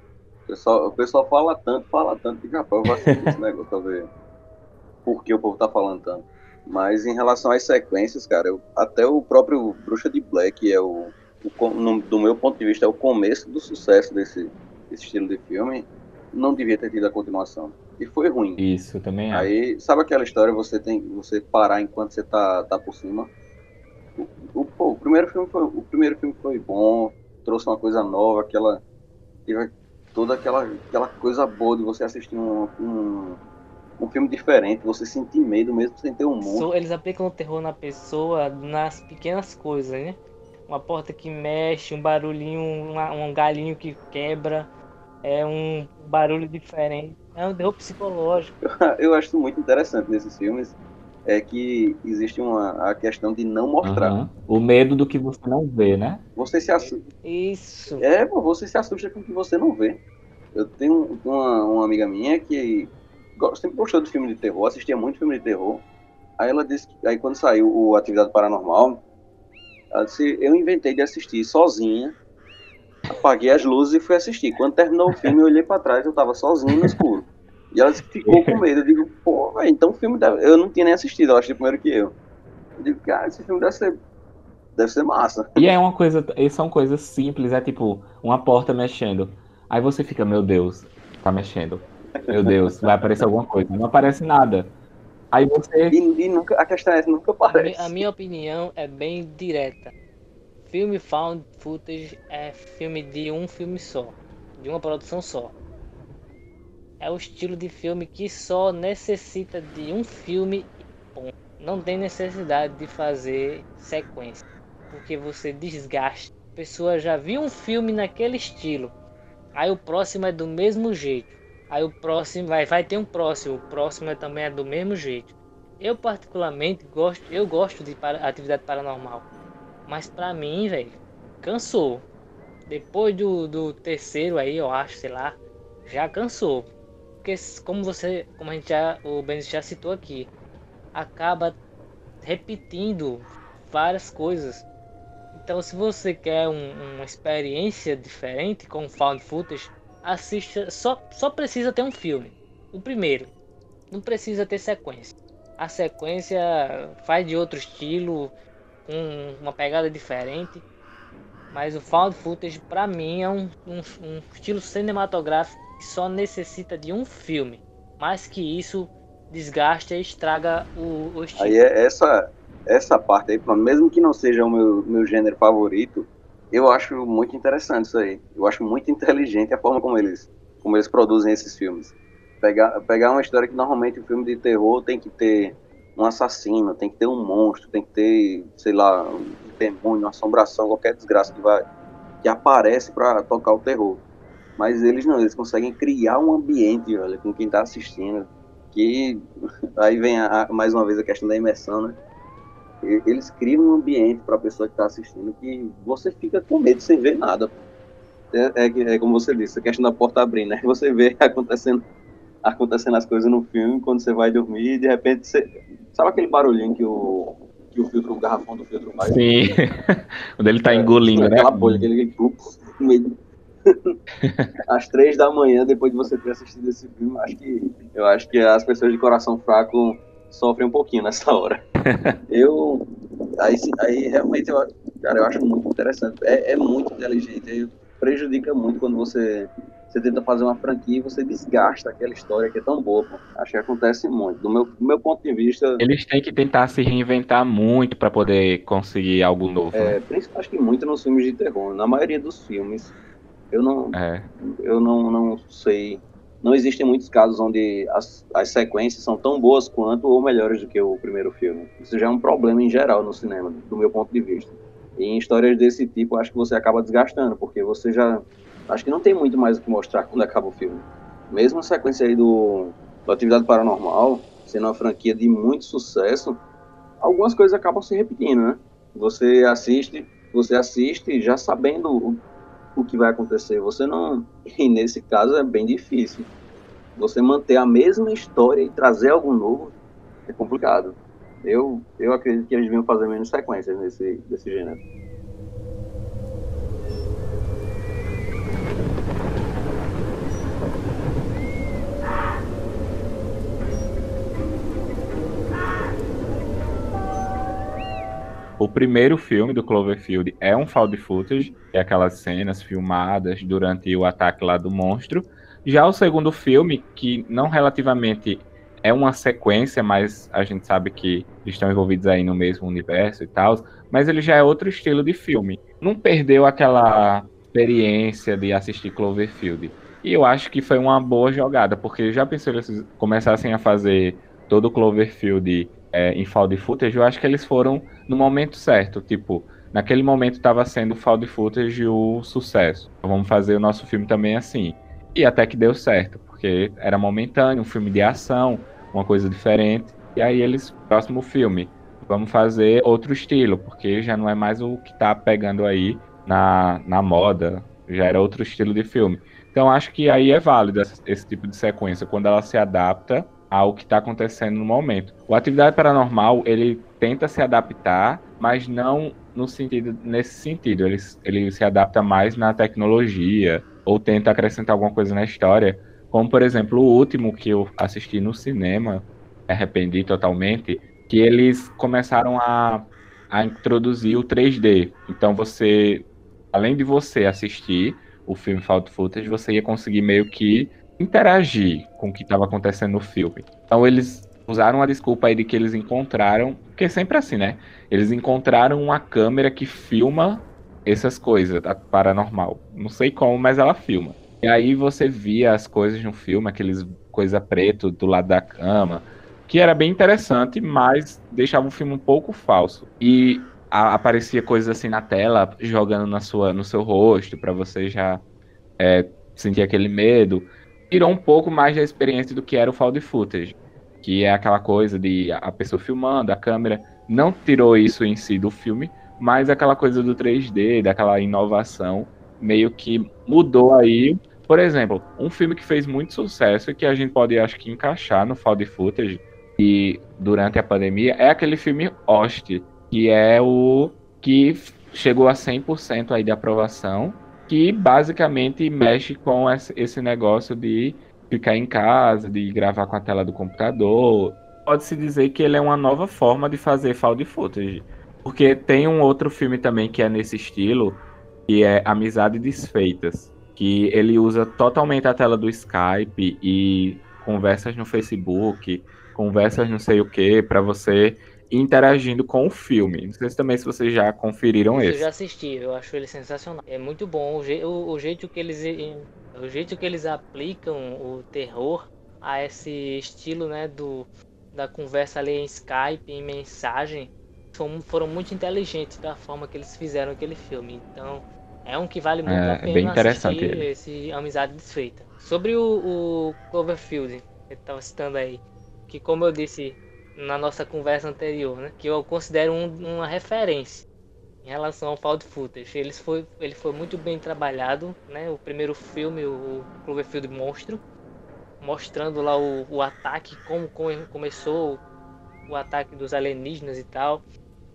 O pessoal, o pessoal fala tanto, fala tanto, que rapaz, eu vou assistir esse negócio pra ver por que o povo tá falando tanto. Mas em relação às sequências, cara, eu, até o próprio Bruxa de Black é o, o no, do meu ponto de vista, é o começo do sucesso desse, desse estilo de filme. Não devia ter tido a continuação. E foi ruim. Isso, também é. Aí, sabe aquela história, você tem você parar enquanto você tá, tá por cima? O, pô, o, primeiro filme foi, o primeiro filme foi bom, trouxe uma coisa nova, aquela. toda aquela, aquela coisa boa de você assistir um, um, um filme diferente, você sentir medo mesmo sem ter um mundo. Eles aplicam o terror na pessoa nas pequenas coisas, né? Uma porta que mexe, um barulhinho, um, um galinho que quebra, é um barulho diferente. É um terror psicológico. Eu acho muito interessante nesses filmes é que existe uma, a questão de não mostrar. Uhum. O medo do que você não vê, né? Você se assusta. Isso. É, pô, você se assusta com o que você não vê. Eu tenho uma, uma amiga minha que sempre gostou de filme de terror, assistia muito filme de terror. Aí ela disse que, aí quando saiu o Atividade Paranormal, ela disse, eu inventei de assistir sozinha, apaguei as luzes e fui assistir. Quando terminou o filme, eu olhei para trás, eu tava sozinho no escuro. E ela ficou com medo. Eu digo, pô, velho, então o filme deve... eu não tinha nem assistido, ela achei primeiro que eu. Eu digo, cara, esse filme deve ser. Deve ser massa. E é uma coisa, e são coisas simples, é tipo, uma porta mexendo. Aí você fica, meu Deus, tá mexendo. Meu Deus, vai aparecer alguma coisa. Não aparece nada. Aí você. E, e nunca, a questão é essa, nunca aparece. A minha opinião é bem direta. Filme found footage é filme de um filme só. De uma produção só é o estilo de filme que só necessita de um filme bom. Não tem necessidade de fazer sequência, porque você desgasta. A pessoa já viu um filme naquele estilo, aí o próximo é do mesmo jeito. Aí o próximo vai, vai ter um próximo, o próximo é, também é do mesmo jeito. Eu particularmente gosto, eu gosto de atividade paranormal, mas pra mim, velho, cansou. Depois do, do terceiro aí, eu acho, sei lá, já cansou porque como você, como a gente já, o Benz já citou aqui, acaba repetindo várias coisas. Então, se você quer um, uma experiência diferente com found footage, assista. Só, só precisa ter um filme. O primeiro. Não precisa ter sequência. A sequência faz de outro estilo, com uma pegada diferente. Mas o found footage, para mim, é um, um, um estilo cinematográfico que só necessita de um filme. Mais que isso, desgasta e estraga o, o estilo. Aí é essa, essa parte aí, mesmo que não seja o meu, meu gênero favorito, eu acho muito interessante isso aí. Eu acho muito inteligente a forma como eles, como eles produzem esses filmes. Pegar, pegar uma história que normalmente o filme de terror tem que ter um assassino, tem que ter um monstro, tem que ter, sei lá, um demônio, uma assombração, qualquer desgraça que vai que aparece para tocar o terror. Mas eles não, eles conseguem criar um ambiente, olha, com quem está assistindo. Que aí vem a, mais uma vez a questão da imersão, né? eles criam um ambiente para a pessoa que está assistindo que você fica com medo sem ver nada. É, é, é, como você disse, a questão da porta abrindo, né? Você vê acontecendo, acontecendo as coisas no filme, quando você vai dormir, e de repente você. Sabe aquele barulhinho que o, que o filtro, o garrafão do filtro faz? Sim. quando ele está é, engolindo, né? Aquela bolha, aquele. meio às três da manhã, depois de você ter assistido esse filme, acho que eu acho que as pessoas de coração fraco sofrem um pouquinho nessa hora. eu. Aí, aí realmente, eu, cara, eu acho muito interessante. É, é muito inteligente. Prejudica muito quando você, você tenta fazer uma franquia e você desgasta aquela história que é tão boa. Pô. Acho que acontece muito. Do meu, do meu ponto de vista. Eles têm que tentar se reinventar muito para poder conseguir algo novo. É, né? acho que muito nos filmes de terror. Na maioria dos filmes, eu não, é. eu não, não sei não existem muitos casos onde as, as sequências são tão boas quanto ou melhores do que o primeiro filme. Isso já é um problema em geral no cinema, do meu ponto de vista. Em histórias desse tipo, acho que você acaba desgastando, porque você já. Acho que não tem muito mais o que mostrar quando acaba o filme. Mesmo a sequência aí do, do Atividade Paranormal, sendo uma franquia de muito sucesso, algumas coisas acabam se repetindo, né? Você assiste, você assiste já sabendo o, o que vai acontecer. Você não. E nesse caso é bem difícil. Você manter a mesma história e trazer algo novo é complicado. Eu, eu acredito que eles deviam fazer menos sequências nesse, desse gênero. O primeiro filme do Cloverfield é um found footage, é aquelas cenas filmadas durante o ataque lá do monstro. Já o segundo filme, que não relativamente é uma sequência, mas a gente sabe que estão envolvidos aí no mesmo universo e tal, mas ele já é outro estilo de filme. Não perdeu aquela experiência de assistir Cloverfield. E eu acho que foi uma boa jogada, porque já pensou eles começassem a fazer todo o Cloverfield é, em found footage, eu acho que eles foram no momento certo. Tipo, naquele momento estava sendo found footage o sucesso. Então vamos fazer o nosso filme também assim. E até que deu certo, porque era momentâneo, um filme de ação, uma coisa diferente. E aí eles, próximo filme, vamos fazer outro estilo, porque já não é mais o que está pegando aí na, na moda, já era outro estilo de filme. Então acho que aí é válido esse, esse tipo de sequência, quando ela se adapta ao que está acontecendo no momento. O Atividade Paranormal, ele tenta se adaptar, mas não no sentido nesse sentido. Ele, ele se adapta mais na tecnologia ou tenta acrescentar alguma coisa na história. Como, por exemplo, o último que eu assisti no cinema, arrependi totalmente, que eles começaram a, a introduzir o 3D. Então você, além de você assistir o filme Fault Footage, você ia conseguir meio que interagir com o que estava acontecendo no filme. Então eles usaram a desculpa aí de que eles encontraram, porque sempre assim, né? Eles encontraram uma câmera que filma essas coisas paranormal. Não sei como, mas ela filma. E aí você via as coisas no filme, aqueles coisa preto do lado da cama, que era bem interessante, mas deixava o filme um pouco falso. E a, aparecia coisas assim na tela, jogando na sua, no seu rosto, para você já é, sentir aquele medo tirou um pouco mais da experiência do que era o found footage, que é aquela coisa de a pessoa filmando, a câmera, não tirou isso em si do filme, mas aquela coisa do 3D, daquela inovação, meio que mudou aí. Por exemplo, um filme que fez muito sucesso e que a gente pode, acho que, encaixar no found footage e durante a pandemia é aquele filme Host, que é o que chegou a 100% aí de aprovação, que basicamente mexe com esse negócio de ficar em casa, de gravar com a tela do computador. Pode-se dizer que ele é uma nova forma de fazer found footage. Porque tem um outro filme também que é nesse estilo, que é Amizade Desfeitas, que ele usa totalmente a tela do Skype e conversas no Facebook, conversas não sei o que, para você interagindo com o filme. Não sei se também se vocês já conferiram esse. Eu já assisti, eu acho ele sensacional. É muito bom o, je o, o jeito que eles o jeito que eles aplicam o terror a esse estilo, né, do da conversa ali em Skype, em mensagem, foram, foram muito inteligentes da forma que eles fizeram aquele filme. Então, é um que vale muito é, a pena é bem interessante assistir ele. esse Amizade Desfeita. Sobre o, o Cloverfield, que estava citando aí, que como eu disse na nossa conversa anterior, né, que eu considero um, uma referência em relação ao found footage. Ele foi, ele foi muito bem trabalhado, né? O primeiro filme, o Cloverfield Monstro, mostrando lá o, o ataque, como, como começou o ataque dos alienígenas e tal.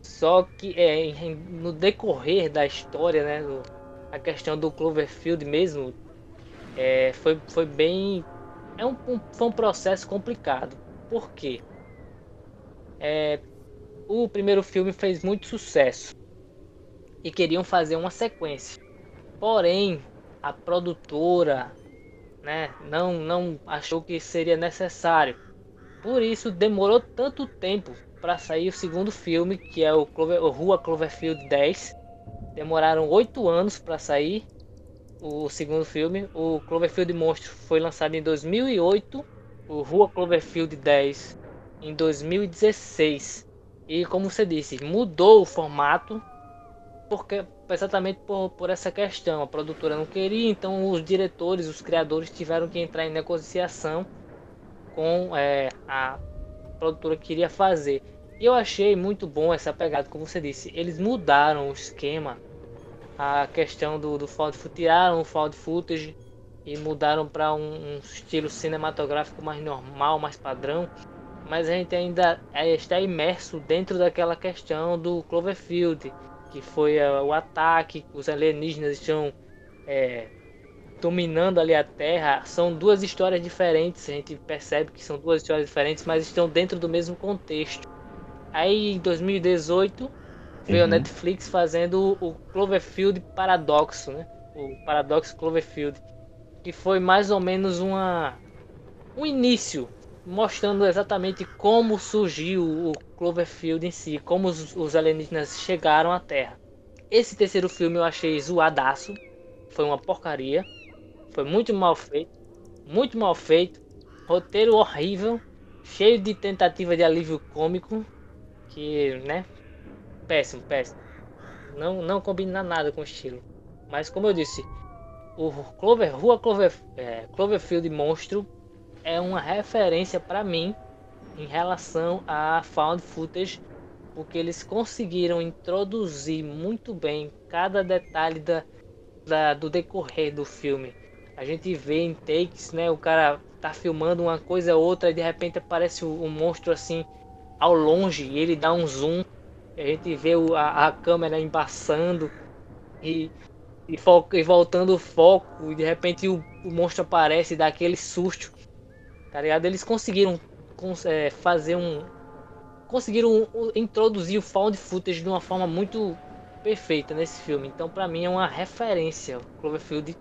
Só que é, no decorrer da história, né? Do, a questão do Cloverfield mesmo é, foi, foi bem. É um, um, foi um processo complicado. Por quê? É, o primeiro filme fez muito sucesso e queriam fazer uma sequência. Porém, a produtora né, não, não achou que seria necessário. Por isso demorou tanto tempo para sair o segundo filme, que é o, Clover, o Rua Cloverfield 10. Demoraram oito anos para sair o segundo filme. O Cloverfield Monstro foi lançado em 2008, o Rua Cloverfield 10 em 2016. E como você disse, mudou o formato porque exatamente por, por essa questão. A produtora não queria, então os diretores, os criadores tiveram que entrar em negociação com é, a produtora que queria fazer. E eu achei muito bom essa pegada, como você disse. Eles mudaram o esquema, a questão do, do found footage, tiraram o found footage e mudaram para um, um, estilo cinematográfico mais normal, mais padrão. Mas a gente ainda é, está imerso dentro daquela questão do Cloverfield que foi uh, o ataque, os alienígenas estão é, dominando ali a Terra. São duas histórias diferentes, a gente percebe que são duas histórias diferentes, mas estão dentro do mesmo contexto. Aí em 2018 veio uhum. a Netflix fazendo o Cloverfield Paradoxo, né? O Paradoxo Cloverfield, que foi mais ou menos uma um início mostrando exatamente como surgiu o Cloverfield em si, como os, os alienígenas chegaram à Terra. Esse terceiro filme eu achei zoadaço, foi uma porcaria, foi muito mal feito, muito mal feito, roteiro horrível, cheio de tentativa de alívio cômico, que, né, péssimo, péssimo. Não, não combina nada com o estilo. Mas como eu disse, o Clover, Rua Clover, é, Cloverfield Monstro é uma referência para mim em relação a found footage, porque eles conseguiram introduzir muito bem cada detalhe da, da, do decorrer do filme. A gente vê em takes, né? O cara tá filmando uma coisa ou outra e de repente aparece um monstro assim ao longe e ele dá um zoom. a gente vê a, a, câmera embaçando e, e, foco, e voltando o foco e de repente o, o monstro aparece e dá aquele susto. Tá ligado? Eles conseguiram é, fazer um. Conseguiram introduzir o found footage de uma forma muito perfeita nesse filme. Então, para mim, é uma referência. O Cloverfield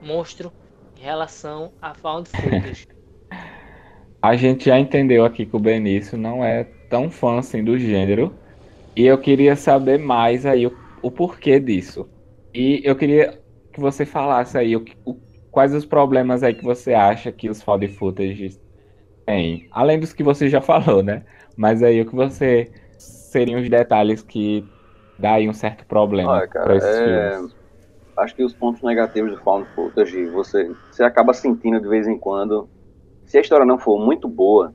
monstro em relação a found footage. a gente já entendeu aqui que o Benício não é tão fã assim do gênero. E eu queria saber mais aí o, o porquê disso. E eu queria que você falasse aí o, o quais os problemas aí que você acha que os found footage têm? Além dos que você já falou, né? Mas aí o que você seriam os detalhes que dá aí um certo problema para esses é... filmes? Acho que os pontos negativos do found footage, você, você acaba sentindo de vez em quando, se a história não for muito boa,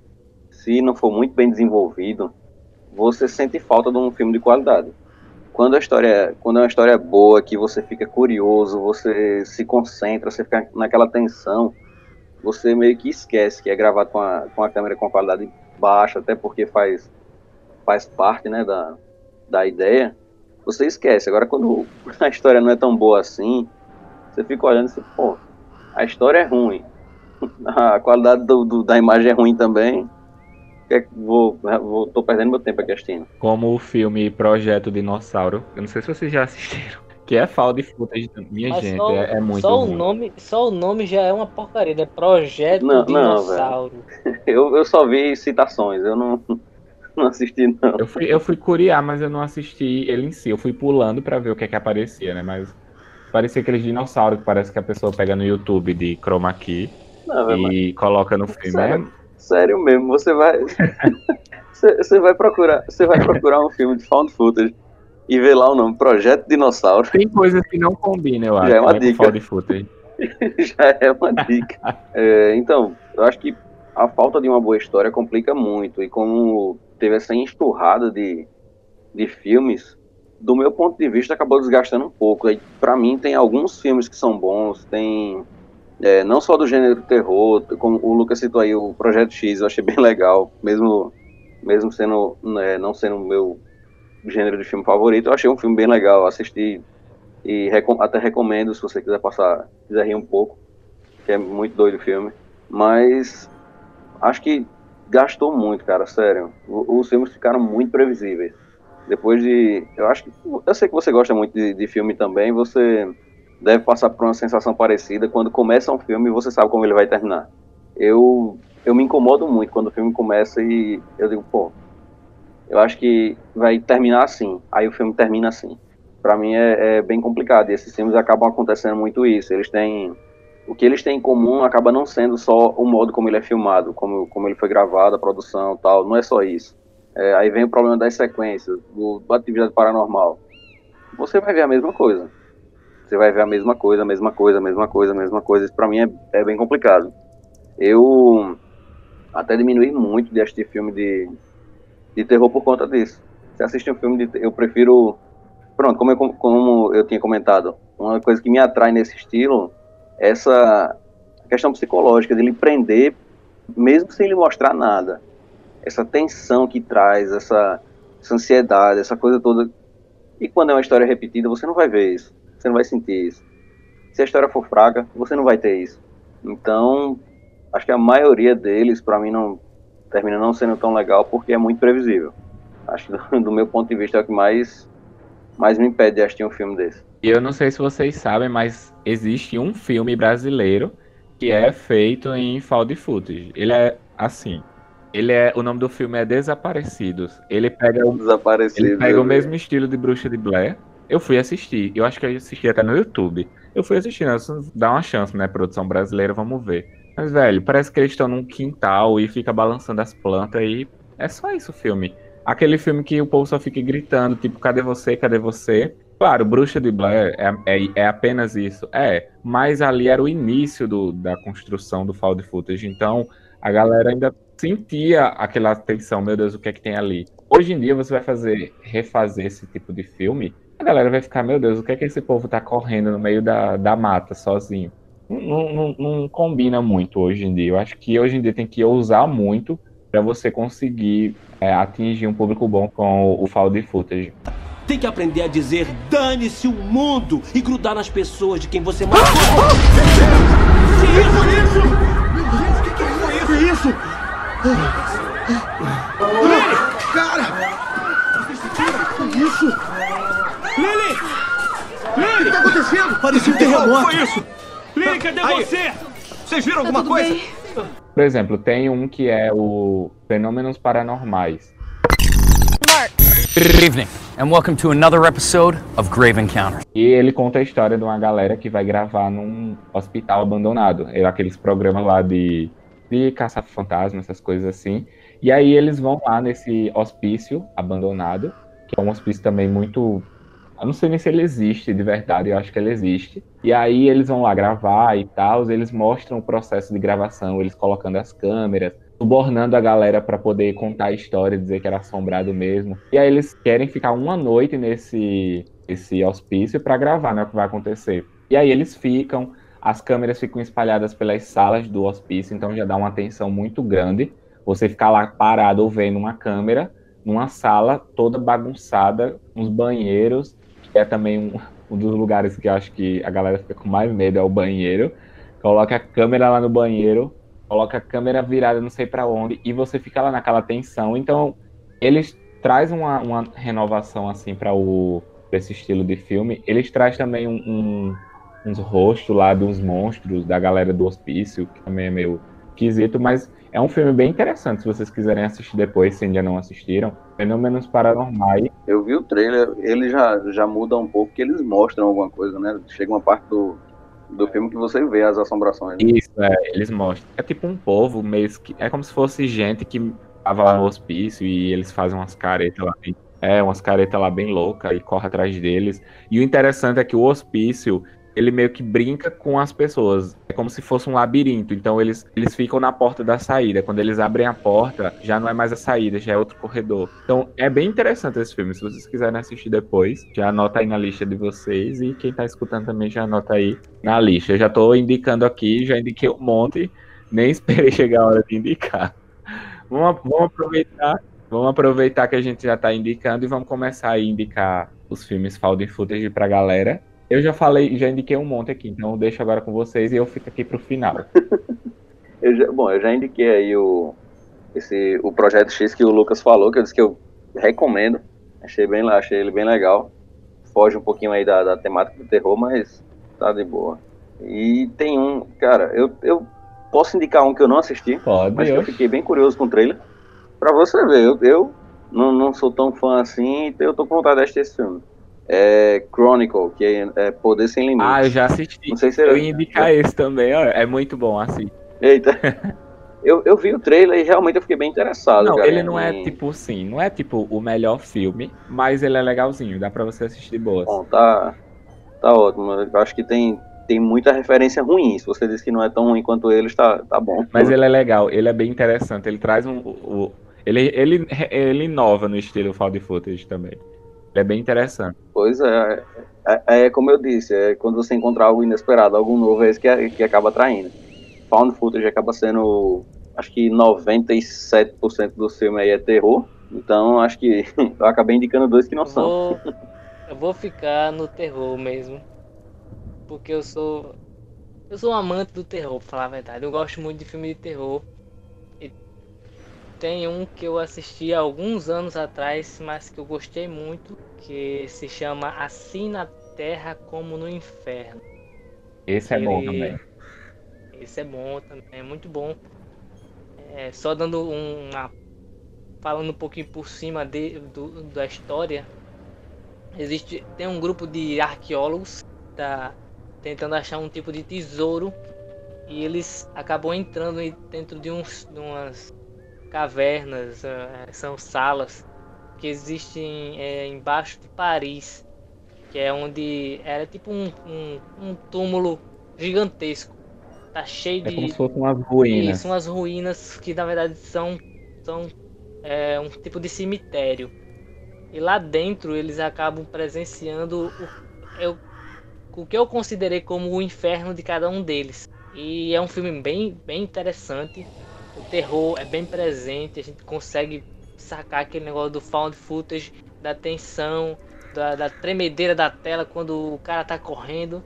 se não for muito bem desenvolvido, você sente falta de um filme de qualidade quando a história, quando é uma história boa, que você fica curioso, você se concentra, você fica naquela tensão, você meio que esquece que é gravado com a, com a câmera com qualidade baixa, até porque faz, faz parte né, da, da ideia. você esquece. Agora, quando a história não é tão boa assim, você fica olhando e assim, pô, a história é ruim, a qualidade do, do, da imagem é ruim também. É vou, vou, tô perdendo meu tempo aqui assistindo. Como o filme Projeto Dinossauro. Eu não sei se vocês já assistiram. Que é falta de footage, minha Mas gente, só, é, é, muito só ruim. o nome Só o nome já é uma porcaria, é Projeto não, Dinossauro. Não, eu, eu só vi citações, eu não, não assisti não. Eu fui, eu fui curiar, mas eu não assisti ele em si. Eu fui pulando pra ver o que é que aparecia, né? Mas parecia aqueles dinossauros que parece que a pessoa pega no YouTube de chroma key não, e mas... coloca no filme. Sério, é... sério mesmo, você vai. você vai procurar. Você vai procurar um filme de found footage e ver lá o nome, Projeto Dinossauro. Tem coisas que não combinam, eu acho. Já é uma dica. Found footage. Já é uma dica. é, então, eu acho que a falta de uma boa história complica muito. E como teve essa enxurrada de, de filmes, do meu ponto de vista, acabou desgastando um pouco. Para mim, tem alguns filmes que são bons, tem é, não só do gênero terror, como o Lucas citou aí, o Projeto X, eu achei bem legal, mesmo, mesmo sendo, né, não sendo o meu gênero de filme favorito, eu achei um filme bem legal, assisti e recom até recomendo se você quiser passar, quiser rir um pouco, que é muito doido o filme, mas acho que gastou muito, cara, sério. Os filmes ficaram muito previsíveis. Depois de. Eu acho que. Eu sei que você gosta muito de, de filme também, você deve passar por uma sensação parecida. Quando começa um filme, você sabe como ele vai terminar. Eu, eu me incomodo muito quando o filme começa e eu digo, pô, eu acho que vai terminar assim. Aí o filme termina assim. Para mim é, é, bem complicado. E esses filmes acabam acontecendo muito isso. Eles têm. O que eles têm em comum acaba não sendo só o modo como ele é filmado, como, como ele foi gravado, a produção tal. Não é só isso. É, aí vem o problema das sequências, do, do atividade paranormal. Você vai ver a mesma coisa. Você vai ver a mesma coisa, a mesma coisa, a mesma coisa, a mesma coisa. Isso pra mim é, é bem complicado. Eu até diminui muito de assistir filme de, de terror por conta disso. Se assistir um filme de eu prefiro. Pronto, como eu, como eu tinha comentado, uma coisa que me atrai nesse estilo é essa questão psicológica, de ele prender, mesmo sem lhe mostrar nada essa tensão que traz, essa, essa ansiedade, essa coisa toda. E quando é uma história repetida, você não vai ver isso, você não vai sentir isso. Se a história for fraca, você não vai ter isso. Então, acho que a maioria deles, para mim, não termina não sendo tão legal porque é muito previsível. Acho que do, do meu ponto de vista é o que mais, mais me impede de assistir um filme desse. E eu não sei se vocês sabem, mas existe um filme brasileiro que é feito em found footage. Ele é assim, ele é, o nome do filme é Desaparecidos. Ele pega o, Desaparecidos, ele pega o mesmo estilo de Bruxa de Blair. Eu fui assistir. Eu acho que eu assisti até no YouTube. Eu fui assistindo, dá uma chance, né? Produção brasileira, vamos ver. Mas, velho, parece que eles estão num quintal e fica balançando as plantas e é só isso o filme. Aquele filme que o povo só fica gritando, tipo, cadê você, cadê você? Claro, Bruxa de Blair é, é, é, apenas isso. É, mas ali era o início do, da construção do Found Footage. Então, a galera ainda sentia aquela tensão, meu Deus, o que é que tem ali. Hoje em dia você vai fazer, refazer esse tipo de filme, a galera vai ficar, meu Deus, o que é que esse povo tá correndo no meio da, da mata sozinho? Não, não, não combina muito hoje em dia. Eu acho que hoje em dia tem que ousar muito para você conseguir é, atingir um público bom com o, o found footage. Tem que aprender a dizer dane-se o mundo e grudar nas pessoas de quem você mais gosta. Que isso? O que, que foi isso? Que isso? Lily! Cara! Que isso? O que tá acontecendo? Parecia um terremoto. Foi isso? Lily, cadê Aí. você? Vocês viram tá alguma coisa? Bem? Por exemplo, tem um que é o Fenômenos Paranormais. Mark. Good evening, and welcome to another episode of Grave Encounter. E ele conta a história de uma galera que vai gravar num hospital abandonado. É aqueles programas lá de de caçar fantasmas, essas coisas assim. E aí eles vão lá nesse hospício abandonado, que é um hospício também muito. Eu não sei nem se ele existe de verdade, eu acho que ele existe. E aí eles vão lá gravar e tal, eles mostram o processo de gravação, eles colocando as câmeras, subornando a galera para poder contar a história, dizer que era assombrado mesmo. E aí eles querem ficar uma noite nesse esse hospício para gravar, né, o que vai acontecer. E aí eles ficam, as câmeras ficam espalhadas pelas salas do hospício, então já dá uma atenção muito grande. Você ficar lá parado ou vendo uma câmera numa sala toda bagunçada, uns banheiros, que é também um, um dos lugares que acho que a galera fica com mais medo, é o banheiro. Coloca a câmera lá no banheiro, coloca a câmera virada não sei para onde, e você fica lá naquela tensão. Então, eles traz uma, uma renovação assim para o esse estilo de filme. Eles traz também um, um, uns rostos lá uns monstros da galera do hospício, que também é meio esquisito, mas é um filme bem interessante se vocês quiserem assistir depois, se ainda não assistiram. Fenômenos Paranormais. Eu vi o trailer, ele já, já muda um pouco, que eles mostram alguma coisa, né? Chega uma parte do, do filme que você vê as assombrações. Né? Isso, é, eles mostram. É tipo um povo meio que. É como se fosse gente que tava lá no hospício e eles fazem umas caretas lá. É, umas caretas lá bem louca e corre atrás deles. E o interessante é que o hospício ele meio que brinca com as pessoas. É como se fosse um labirinto. Então eles, eles ficam na porta da saída. Quando eles abrem a porta, já não é mais a saída, já é outro corredor. Então é bem interessante esse filme. Se vocês quiserem assistir depois, já anota aí na lista de vocês. E quem tá escutando também já anota aí na lista. Eu já tô indicando aqui, já indiquei um monte. Nem esperei chegar a hora de indicar. Vamos, vamos aproveitar. Vamos aproveitar que a gente já está indicando e vamos começar a indicar os filmes Found Footage pra galera. Eu já falei, já indiquei um monte aqui, então eu deixo agora com vocês e eu fico aqui pro final. eu já, bom, eu já indiquei aí o, esse, o Projeto X que o Lucas falou, que eu disse que eu recomendo. Achei, bem, achei ele bem legal. Foge um pouquinho aí da, da temática do terror, mas tá de boa. E tem um, cara, eu, eu posso indicar um que eu não assisti, Pode, mas eu fiquei bem curioso com o trailer. Pra você ver, eu, eu não, não sou tão fã assim, então eu tô com vontade de assistir esse filme é Chronicle, que é, é, Poder Sem Limites. Ah, eu já assisti. Não sei se eu ia indicar esse também, ó. É muito bom, assim. Eita. eu, eu vi o trailer e realmente eu fiquei bem interessado. Não, cara, ele não é tipo sim, não é tipo o melhor filme, mas ele é legalzinho, dá pra você assistir de boas. Bom, tá, tá ótimo. Eu acho que tem, tem muita referência ruim. Se você disse que não é tão ruim quanto ele, tá, tá bom. Mas ele é legal, ele é bem interessante. Ele traz um. O, ele, ele, ele inova no estilo Found Footage também. É bem interessante. Pois é, é, é, é, como eu disse, é quando você encontrar algo inesperado, algo novo, é isso que, é, que acaba atraindo. Found footage acaba sendo, acho que 97% do filme aí é terror, então acho que eu acabei indicando dois que não são. Vou, eu vou ficar no terror mesmo, porque eu sou, eu sou um amante do terror, pra falar a verdade. Eu gosto muito de filme de terror. Tem um que eu assisti há alguns anos atrás, mas que eu gostei muito, que se chama Assim na Terra como no Inferno. Esse é bom também. Esse é bom também, é muito bom. É, só dando uma. falando um pouquinho por cima de, do, da história. Existe. Tem um grupo de arqueólogos que tá tentando achar um tipo de tesouro. E eles acabam entrando dentro de, uns, de umas cavernas, eh, são salas que existem é, embaixo de Paris, que é onde era tipo um, um, um túmulo gigantesco. Tá cheio é de. Como se fossem umas ruínas. Isso, umas ruínas que na verdade são, são é, um tipo de cemitério. E lá dentro eles acabam presenciando o, eu, o que eu considerei como o inferno de cada um deles. E é um filme bem, bem interessante o terror é bem presente, a gente consegue sacar aquele negócio do found footage, da tensão, da, da tremedeira da tela quando o cara tá correndo.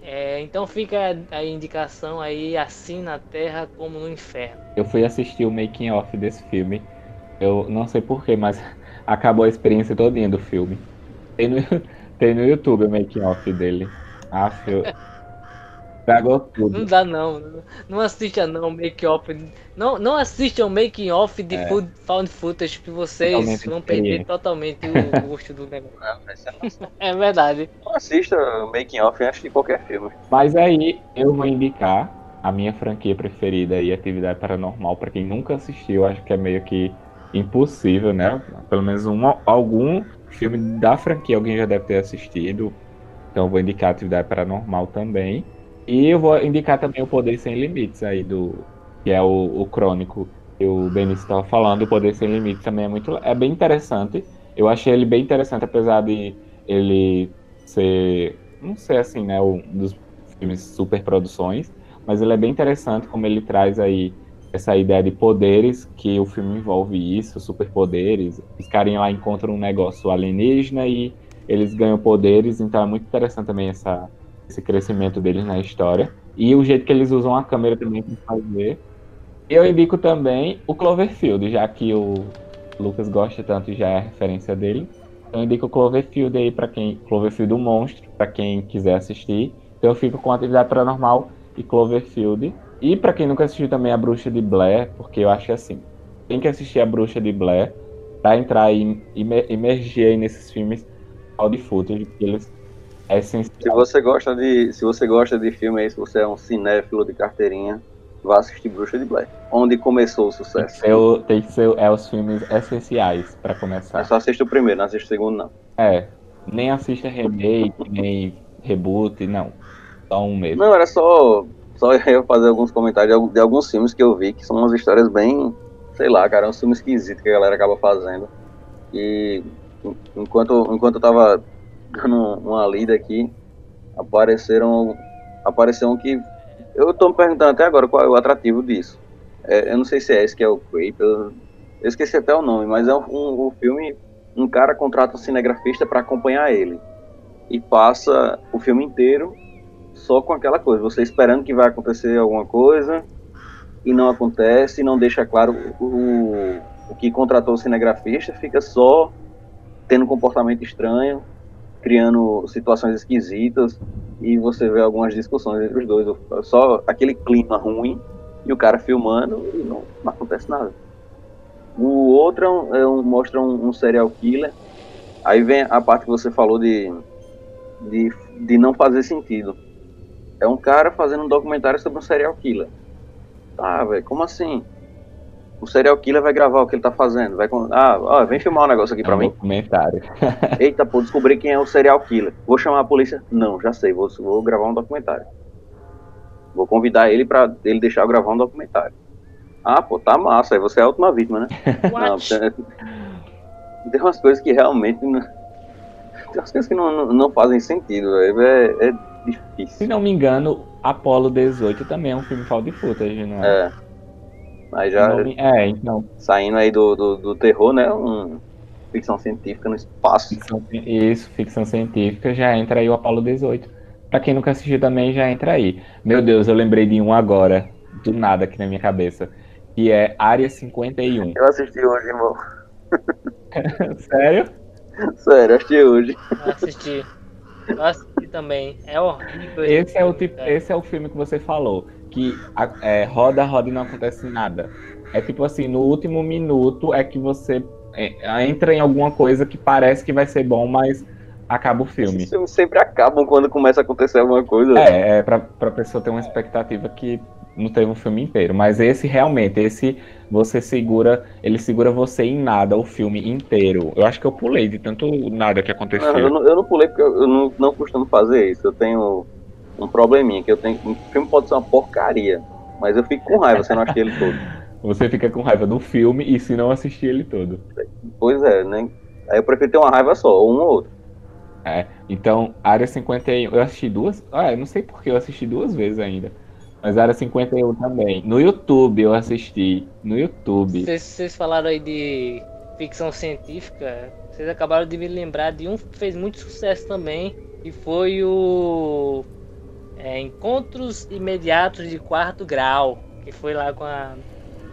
É, então fica a indicação aí, assim na Terra como no Inferno. Eu fui assistir o making off desse filme. Eu não sei porquê, mas acabou a experiência todinha do filme. Tem no, tem no YouTube o making off dele. Ah, eu, Estragou tudo. Não dá não. Não assista não make off. Não, não assista o making off de é. food, found footage que vocês totalmente vão perder totalmente o gosto do negócio. É, é verdade. Não assista o making off antes de qualquer filme. Mas aí eu vou indicar a minha franquia preferida e atividade paranormal para quem nunca assistiu, acho que é meio que impossível, né? Pelo menos um, algum filme da franquia alguém já deve ter assistido. Então eu vou indicar atividade paranormal também. E eu vou indicar também o Poder Sem Limites aí, do que é o, o crônico que o Benício estava falando. O Poder Sem Limites também é muito é bem interessante. Eu achei ele bem interessante, apesar de ele ser, não sei assim, né, um dos filmes super produções, mas ele é bem interessante como ele traz aí essa ideia de poderes, que o filme envolve isso, superpoderes. Os carinhas lá encontram um negócio alienígena e eles ganham poderes, então é muito interessante também essa, esse crescimento deles na história. E o jeito que eles usam a câmera também para fazer. Eu indico também o Cloverfield, já que o Lucas gosta tanto e já é a referência dele. Então eu indico o Cloverfield aí para quem. Cloverfield do Monstro, para quem quiser assistir. Então eu fico com Atividade Paranormal e Cloverfield. E para quem nunca assistiu também a Bruxa de Blair, porque eu acho assim, tem que assistir a Bruxa de Blair para entrar e emergir aí nesses filmes de footage, que eles é essencial. Se você gosta de, se você gosta de filme aí, se você é um cinéfilo de carteirinha, vá assistir Bruxa de Blair, onde começou o sucesso. Eu, tem que ser é os filmes essenciais para começar. Eu só assista o primeiro, não assista o segundo não. É, nem assista remake, nem reboot, não. Só um mesmo. Não, era só só eu fazer alguns comentários de alguns filmes que eu vi que são umas histórias bem, sei lá, cara, um filme esquisito que a galera acaba fazendo. E enquanto enquanto eu tava dando uma lida aqui, apareceram apareceu um que eu tô me perguntando até agora qual é o atrativo disso. É, eu não sei se é esse que é o Creep, eu, eu esqueci até o nome, mas é um, um, um filme, um cara contrata um cinegrafista para acompanhar ele e passa o filme inteiro só com aquela coisa, você esperando que vai acontecer alguma coisa e não acontece, não deixa claro o, o que contratou o cinegrafista, fica só tendo um comportamento estranho, criando situações esquisitas e você vê algumas discussões entre os dois, só aquele clima ruim e o cara filmando e não, não acontece nada. O outro é é um, mostra um, um, serial killer. Aí vem a parte que você falou de, de, de não fazer sentido. É um cara fazendo um documentário sobre um serial killer. Tá, velho, como assim? O serial killer vai gravar o que ele tá fazendo. Vai. Ah, ó, vem filmar um negócio aqui é pra um mim. Documentário. Eita, pô, descobri quem é o serial killer. Vou chamar a polícia? Não, já sei, vou, vou gravar um documentário. Vou convidar ele pra ele deixar eu gravar um documentário. Ah, pô, tá massa. Aí você é a última vítima, né? Não, tem umas coisas que realmente. Não... Tem umas coisas que não, não, não fazem sentido, velho. É, é difícil. Se não me engano, Apollo 18 também é um filme found footage, não é? É. Aí já. É, então. Saindo aí do, do, do, terror, né? Um, ficção científica no espaço. Ficção, isso, ficção científica, já entra aí o Apollo 18. Pra quem nunca assistiu também, já entra aí. Meu Deus, eu lembrei de um agora, do nada aqui na minha cabeça. Que é Área 51. Eu assisti hoje, irmão. Sério? Sério, assisti hoje. Eu assisti. Eu assisti também. É horrível. Esse, é o tipo, esse é o filme que você falou. Que é, roda, roda e não acontece nada. É tipo assim, no último minuto é que você é, entra em alguma coisa que parece que vai ser bom, mas acaba o filme. Esses filmes sempre acabam quando começa a acontecer alguma coisa. É, é pra, pra pessoa ter uma expectativa que não teve um filme inteiro. Mas esse realmente, esse você segura, ele segura você em nada o filme inteiro. Eu acho que eu pulei de tanto nada que aconteceu. Não, eu, não, eu não pulei porque eu não, não costumo fazer isso. Eu tenho um probleminha, que eu tenho. O filme pode ser uma porcaria, mas eu fico com raiva se eu não assistir ele todo. Você fica com raiva do filme e se não assistir ele todo. Pois é, né? Aí eu prefiro ter uma raiva só, ou um ou outro. É, então, Área 51, eu assisti duas. Ah, eu não sei porque eu assisti duas vezes ainda. Mas Área 51 também. No YouTube eu assisti. No YouTube. Vocês, vocês falaram aí de ficção científica. Vocês acabaram de me lembrar de um que fez muito sucesso também. E foi o é, Encontros Imediatos de Quarto Grau. Que foi lá com a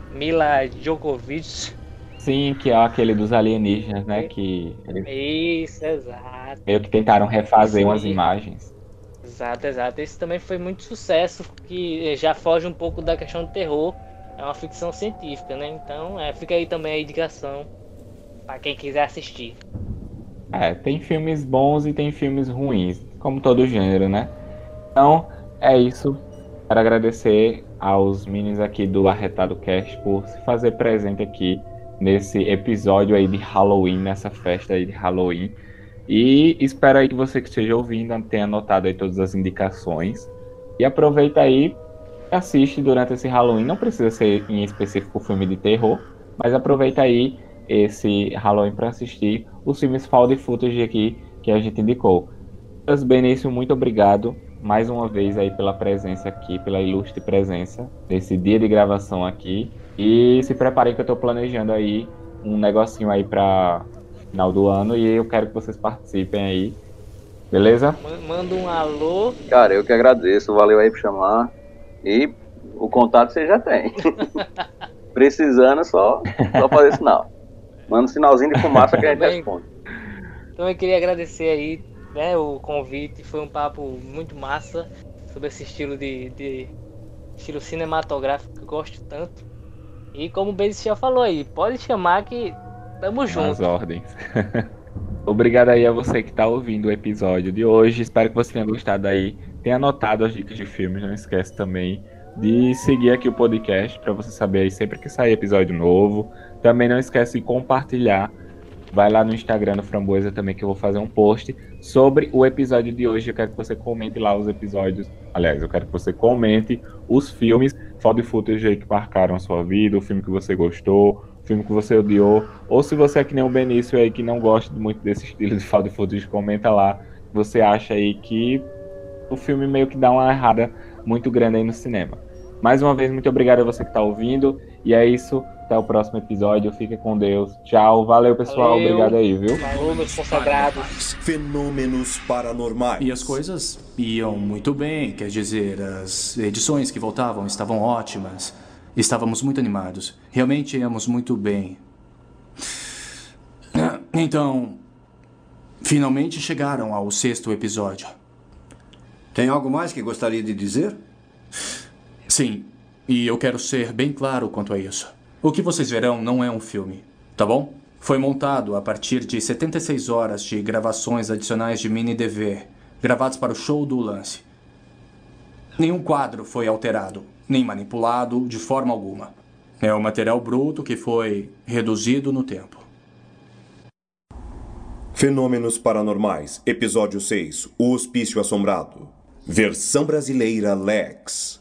Mila Djokovic. Sim, que é aquele dos alienígenas, né? Que Isso, exato. Meio que tentaram refazer Sim. umas imagens. Exato, exato. Esse também foi muito sucesso, que já foge um pouco da questão do terror. É uma ficção científica, né? Então, é, fica aí também a indicação para quem quiser assistir. É, tem filmes bons e tem filmes ruins, como todo gênero, né? Então, é isso. Quero agradecer aos meninos aqui do Arretado Cast por se fazer presente aqui nesse episódio aí de Halloween, nessa festa aí de Halloween. E espero aí que você que esteja ouvindo tenha anotado aí todas as indicações. E aproveita aí e assiste durante esse Halloween. Não precisa ser em específico filme de terror, mas aproveita aí esse Halloween para assistir os filmes Found Footage aqui que a gente indicou. Benício, muito obrigado mais uma vez aí pela presença aqui, pela ilustre presença nesse dia de gravação aqui. E se preparem que eu estou planejando aí um negocinho aí para final do ano e eu quero que vocês participem aí. Beleza? Manda um alô. Cara, eu que agradeço. Valeu aí por chamar. E o contato você já tem. Precisando, só, só fazer sinal. Manda um sinalzinho de fumaça que a gente Também. responde. Então eu queria agradecer aí né, o convite. Foi um papo muito massa sobre esse estilo de, de estilo cinematográfico que eu gosto tanto. E como o Bezes já falou aí, pode chamar que tamo As junto. ordens. Obrigado aí a você que está ouvindo o episódio de hoje. Espero que você tenha gostado aí. Tenha anotado as dicas de filmes. Não esquece também de seguir aqui o podcast para você saber aí sempre que sair episódio novo. Também não esquece de compartilhar. Vai lá no Instagram do Framboesa também que eu vou fazer um post sobre o episódio de hoje. Eu quero que você comente lá os episódios. Aliás, eu quero que você comente os filmes found footage que marcaram a sua vida, o filme que você gostou, o filme que você odiou, ou se você é que nem o Benício aí que não gosta muito desse estilo de found footage, comenta lá. Você acha aí que o filme meio que dá uma errada muito grande aí no cinema. Mais uma vez, muito obrigado a você que está ouvindo. E é isso. Até o próximo episódio. Fique com Deus. Tchau. Valeu, pessoal. Valeu. Obrigado aí, viu? Meus consagrados. Fenômenos paranormais. E as coisas iam muito bem, quer dizer, as edições que voltavam estavam ótimas. Estávamos muito animados. Realmente íamos muito bem. Então, finalmente chegaram ao sexto episódio. Tem algo mais que gostaria de dizer? Sim, e eu quero ser bem claro quanto a isso. O que vocês verão não é um filme, tá bom? Foi montado a partir de 76 horas de gravações adicionais de mini DV, gravados para o show do lance. Nenhum quadro foi alterado, nem manipulado de forma alguma. É o material bruto que foi reduzido no tempo. Fenômenos paranormais, episódio 6. O Hospício Assombrado. Versão brasileira Lex.